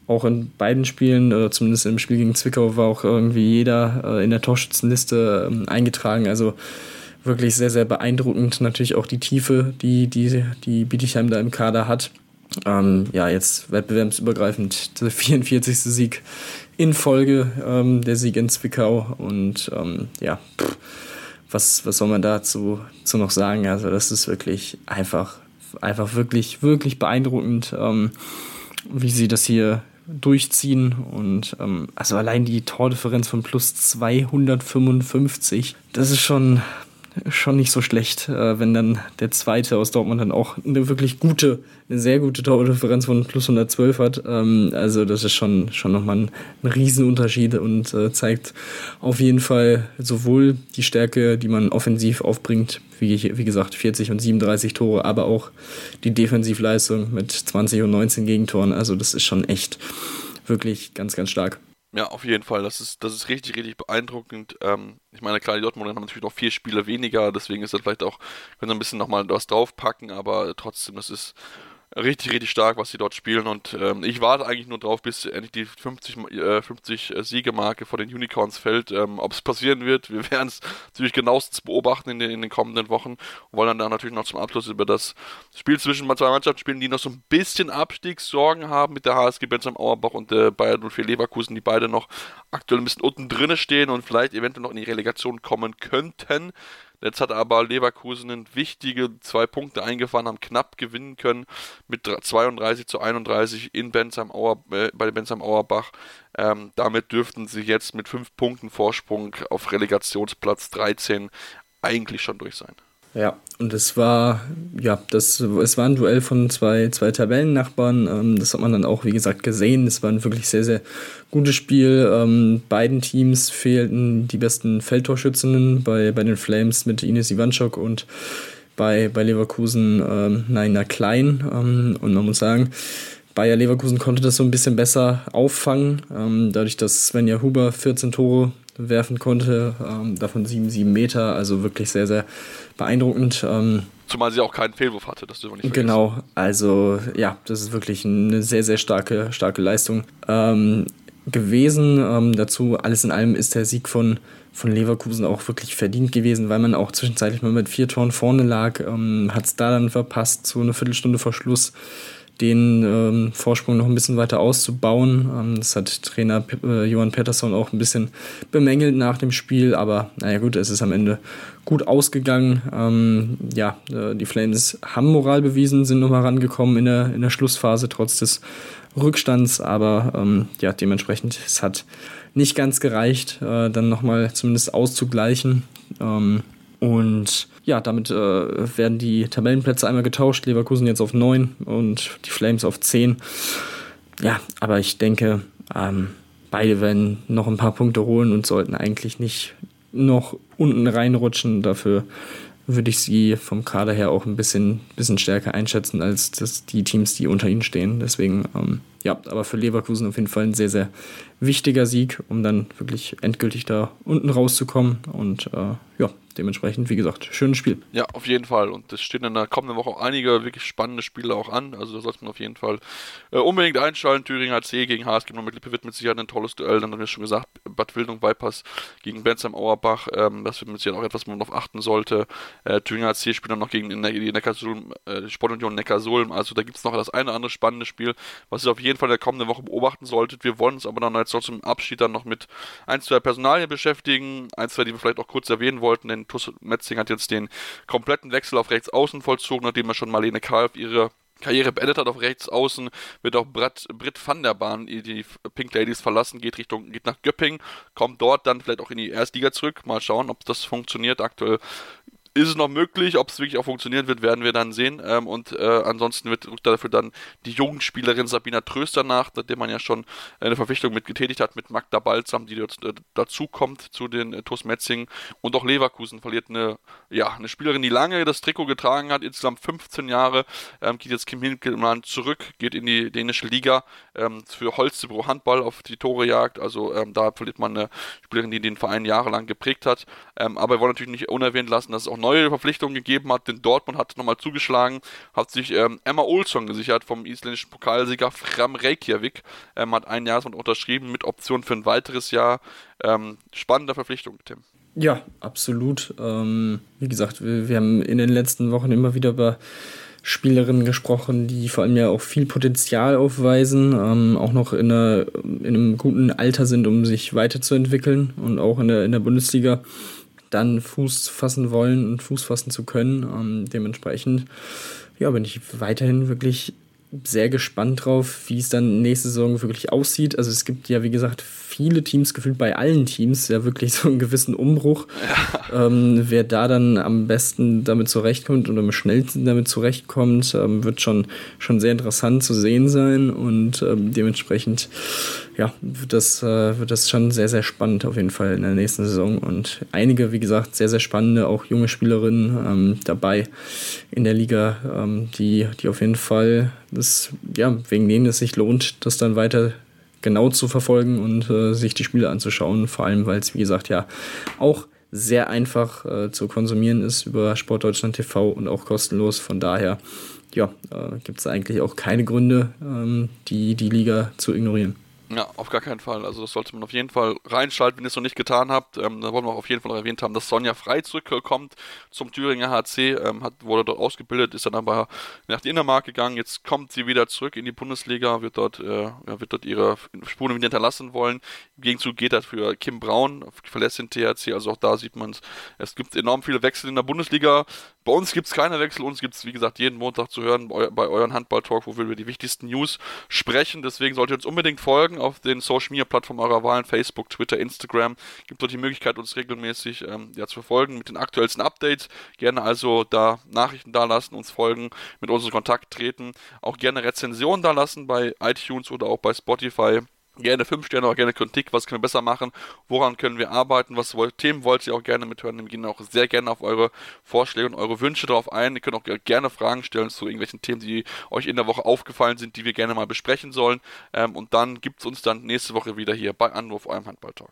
auch in beiden Spielen, oder zumindest im Spiel gegen Zwickau, war auch irgendwie jeder äh, in der Torschützenliste ähm, eingetragen. Also wirklich sehr, sehr beeindruckend. Natürlich auch die Tiefe, die, die, die Bietigheim da im Kader hat. Ähm, ja, jetzt wettbewerbsübergreifend der 44. Sieg in Folge, ähm, der Sieg in Zwickau. Und ähm, ja, pff, was, was soll man dazu zu noch sagen? Also, das ist wirklich einfach, einfach wirklich, wirklich beeindruckend, ähm, wie sie das hier durchziehen. Und ähm, also allein die Tordifferenz von plus 255, das ist schon, schon nicht so schlecht, äh, wenn dann der zweite aus Dortmund dann auch eine wirklich gute, eine sehr gute Tordifferenz von plus 112 hat. Ähm, also das ist schon, schon nochmal ein, ein Riesenunterschied und äh, zeigt auf jeden Fall sowohl die Stärke, die man offensiv aufbringt, wie, wie gesagt 40 und 37 Tore, aber auch die Defensivleistung mit 20 und 19 Gegentoren. Also das ist schon echt wirklich ganz, ganz stark. Ja, auf jeden Fall. Das ist, das ist richtig, richtig beeindruckend. Ähm, ich meine, klar, die Dortmund haben natürlich noch vier Spiele weniger, deswegen ist das vielleicht auch, können sie ein bisschen nochmal was draufpacken, aber trotzdem, das ist richtig, richtig stark, was sie dort spielen. Und ähm, ich warte eigentlich nur drauf, bis endlich die 50, äh, 50 äh, Siegemarke vor den Unicorns fällt. Ähm, Ob es passieren wird, wir werden es natürlich genauestens beobachten in den, in den kommenden Wochen und wollen dann da natürlich noch zum Abschluss über das Spiel zwischen zwei Mannschaften spielen, die noch so ein bisschen Abstiegssorgen haben mit der HSG Bensheim Auerbach und der Bayern 04 Leverkusen, die beide noch aktuell ein bisschen unten drinne stehen und vielleicht eventuell noch in die Relegation kommen könnten. Jetzt hat aber Leverkusen wichtige zwei Punkte eingefahren, haben knapp gewinnen können mit 32 zu 31 in Bensheim äh, bei Bensheim Auerbach. Ähm, damit dürften sie jetzt mit fünf Punkten Vorsprung auf Relegationsplatz 13 eigentlich schon durch sein. Ja, und es war, ja, das, es war ein Duell von zwei, zwei Tabellennachbarn. Ähm, das hat man dann auch, wie gesagt, gesehen. Es war ein wirklich sehr, sehr gutes Spiel. Ähm, beiden Teams fehlten die besten Feldtorschützinnen bei, bei den Flames mit Ines Ivanchuk und bei, bei Leverkusen ähm, Naina Klein. Ähm, und man muss sagen, Bayer Leverkusen konnte das so ein bisschen besser auffangen, ähm, dadurch, dass Svenja Huber 14 Tore werfen konnte, ähm, davon 7, 7 Meter, also wirklich sehr, sehr beeindruckend. Ähm, Zumal sie auch keinen Fehlwurf hatte, das dürfen wir nicht vergessen. Genau, also ja, das ist wirklich eine sehr, sehr starke, starke Leistung ähm, gewesen. Ähm, dazu, alles in allem, ist der Sieg von, von Leverkusen auch wirklich verdient gewesen, weil man auch zwischenzeitlich mal mit vier Toren vorne lag. Ähm, Hat es da dann verpasst, so eine Viertelstunde vor Schluss den ähm, Vorsprung noch ein bisschen weiter auszubauen. Ähm, das hat Trainer äh, Johann Pettersson auch ein bisschen bemängelt nach dem Spiel, aber naja gut, es ist am Ende gut ausgegangen. Ähm, ja, äh, die Flames haben Moral bewiesen, sind nochmal rangekommen in der, in der Schlussphase trotz des Rückstands, aber ähm, ja, dementsprechend, es hat nicht ganz gereicht, äh, dann nochmal zumindest auszugleichen. Ähm, und ja, damit äh, werden die Tabellenplätze einmal getauscht. Leverkusen jetzt auf 9 und die Flames auf 10. Ja, aber ich denke, ähm, beide werden noch ein paar Punkte holen und sollten eigentlich nicht noch unten reinrutschen. Dafür würde ich sie vom Kader her auch ein bisschen, bisschen stärker einschätzen als das, die Teams, die unter ihnen stehen. Deswegen, ähm, ja, aber für Leverkusen auf jeden Fall ein sehr, sehr wichtiger Sieg, um dann wirklich endgültig da unten rauszukommen. Und äh, ja, dementsprechend, wie gesagt, schönes Spiel. Ja, auf jeden Fall. Und es stehen in der kommenden Woche auch einige wirklich spannende Spiele auch an. Also da sollte man auf jeden Fall äh, unbedingt einschalten. Thüringer AC gegen HSG mit Lippe wird mit Sicherheit ein tolles Duell. Dann haben wir schon gesagt, Bad Wildung Vipers gegen Bensheim Auerbach. Ähm, das wird mit Sicherheit auch etwas, wo man darauf achten sollte. Äh, Thüringer AC spielt dann noch gegen die Neckarsulm, äh, Sportunion Neckarsulm. Also da gibt es noch das eine oder andere spannende Spiel, was ihr auf jeden Fall in der kommenden Woche beobachten solltet. Wir wollen uns aber dann jetzt trotzdem im Abschied dann noch mit ein, zwei Personalien beschäftigen. Ein, zwei, die wir vielleicht auch kurz erwähnen wollten, denn TuS Metzing hat jetzt den kompletten Wechsel auf rechts außen vollzogen, nachdem er schon Marlene Karl ihre Karriere beendet hat auf rechts außen, wird auch Britt, Britt van der Bahn die Pink Ladies verlassen, geht Richtung, geht nach Göpping, kommt dort dann vielleicht auch in die Erstliga zurück. Mal schauen, ob das funktioniert. Aktuell ist es noch möglich. Ob es wirklich auch funktionieren wird, werden wir dann sehen. Ähm, und äh, ansonsten wird dafür dann die Jugendspielerin Sabina Tröster nach, nachdem man ja schon eine Verpflichtung mit getätigt hat mit Magda Balsam, die dort äh, dazu kommt zu den äh, TuS Metzing. Und auch Leverkusen verliert eine, ja, eine Spielerin, die lange das Trikot getragen hat, insgesamt 15 Jahre, ähm, geht jetzt Kim Hinkelmann zurück, geht in die dänische Liga ähm, für Holstebro Handball auf die Tore jagt. Also ähm, da verliert man eine Spielerin, die den Verein jahrelang geprägt hat. Ähm, aber wir wollen natürlich nicht unerwähnt lassen, dass es auch neue Verpflichtungen gegeben hat, denn Dortmund hat nochmal zugeschlagen, hat sich ähm, Emma Olsson gesichert vom isländischen Pokalsieger Fram Reykjavik, ähm, hat ein Jahr unterschrieben mit Option für ein weiteres Jahr. Ähm, spannende Verpflichtung, Tim. Ja, absolut. Ähm, wie gesagt, wir, wir, haben in den letzten Wochen immer wieder über Spielerinnen gesprochen, die vor allem ja auch viel Potenzial aufweisen, ähm, auch noch in, einer, in, einem guten Alter sind, um sich weiterzuentwickeln und auch in der, in der Bundesliga dann Fuß fassen wollen und Fuß fassen zu können. Ähm, dementsprechend ja, bin ich weiterhin wirklich sehr gespannt drauf, wie es dann nächste Saison wirklich aussieht. Also es gibt ja, wie gesagt, viele Teams, gefühlt bei allen Teams, ja wirklich so einen gewissen Umbruch. Ja. Ähm, wer da dann am besten damit zurechtkommt oder am schnellsten damit zurechtkommt, ähm, wird schon, schon sehr interessant zu sehen sein und ähm, dementsprechend ja, wird das, äh, wird das schon sehr, sehr spannend auf jeden Fall in der nächsten Saison und einige, wie gesagt, sehr, sehr spannende, auch junge Spielerinnen ähm, dabei in der Liga, ähm, die, die auf jeden Fall das, ja, wegen denen es sich lohnt, das dann weiter genau zu verfolgen und äh, sich die Spiele anzuschauen. Vor allem, weil es, wie gesagt, ja auch sehr einfach äh, zu konsumieren ist über Sportdeutschland TV und auch kostenlos. Von daher ja, äh, gibt es eigentlich auch keine Gründe, ähm, die, die Liga zu ignorieren. Ja, auf gar keinen Fall. Also das sollte man auf jeden Fall reinschalten, wenn ihr es noch nicht getan habt. Ähm, da wollen wir auf jeden Fall noch erwähnt haben, dass Sonja Frei zurückkommt zum Thüringer HC, ähm, hat, wurde dort ausgebildet, ist dann aber nach Dänemark gegangen. Jetzt kommt sie wieder zurück in die Bundesliga, wird dort, äh, wird dort ihre Spuren wieder hinterlassen wollen. Im Gegenzug geht das für Kim Braun, verlässt den THC. Also auch da sieht man es, es gibt enorm viele Wechsel in der Bundesliga. Bei uns gibt es keine Wechsel, uns gibt es, wie gesagt, jeden Montag zu hören bei euren Handball-Talk, wo wir über die wichtigsten News sprechen. Deswegen solltet ihr uns unbedingt folgen auf den Social Media Plattformen eurer Wahlen, Facebook, Twitter, Instagram. Gibt dort die Möglichkeit, uns regelmäßig ähm, ja, zu verfolgen mit den aktuellsten Updates. Gerne also da Nachrichten da lassen, uns folgen, mit uns in Kontakt treten. Auch gerne Rezensionen da lassen bei iTunes oder auch bei Spotify. Gerne 5 Sterne, auch gerne Kritik, was können wir besser machen, woran können wir arbeiten, was wollt, Themen wollt ihr auch gerne mithören. Wir gehen auch sehr gerne auf eure Vorschläge und eure Wünsche darauf ein. Ihr könnt auch gerne Fragen stellen zu irgendwelchen Themen, die euch in der Woche aufgefallen sind, die wir gerne mal besprechen sollen. Ähm, und dann gibt es uns dann nächste Woche wieder hier bei Anruf, eurem Handballtalk.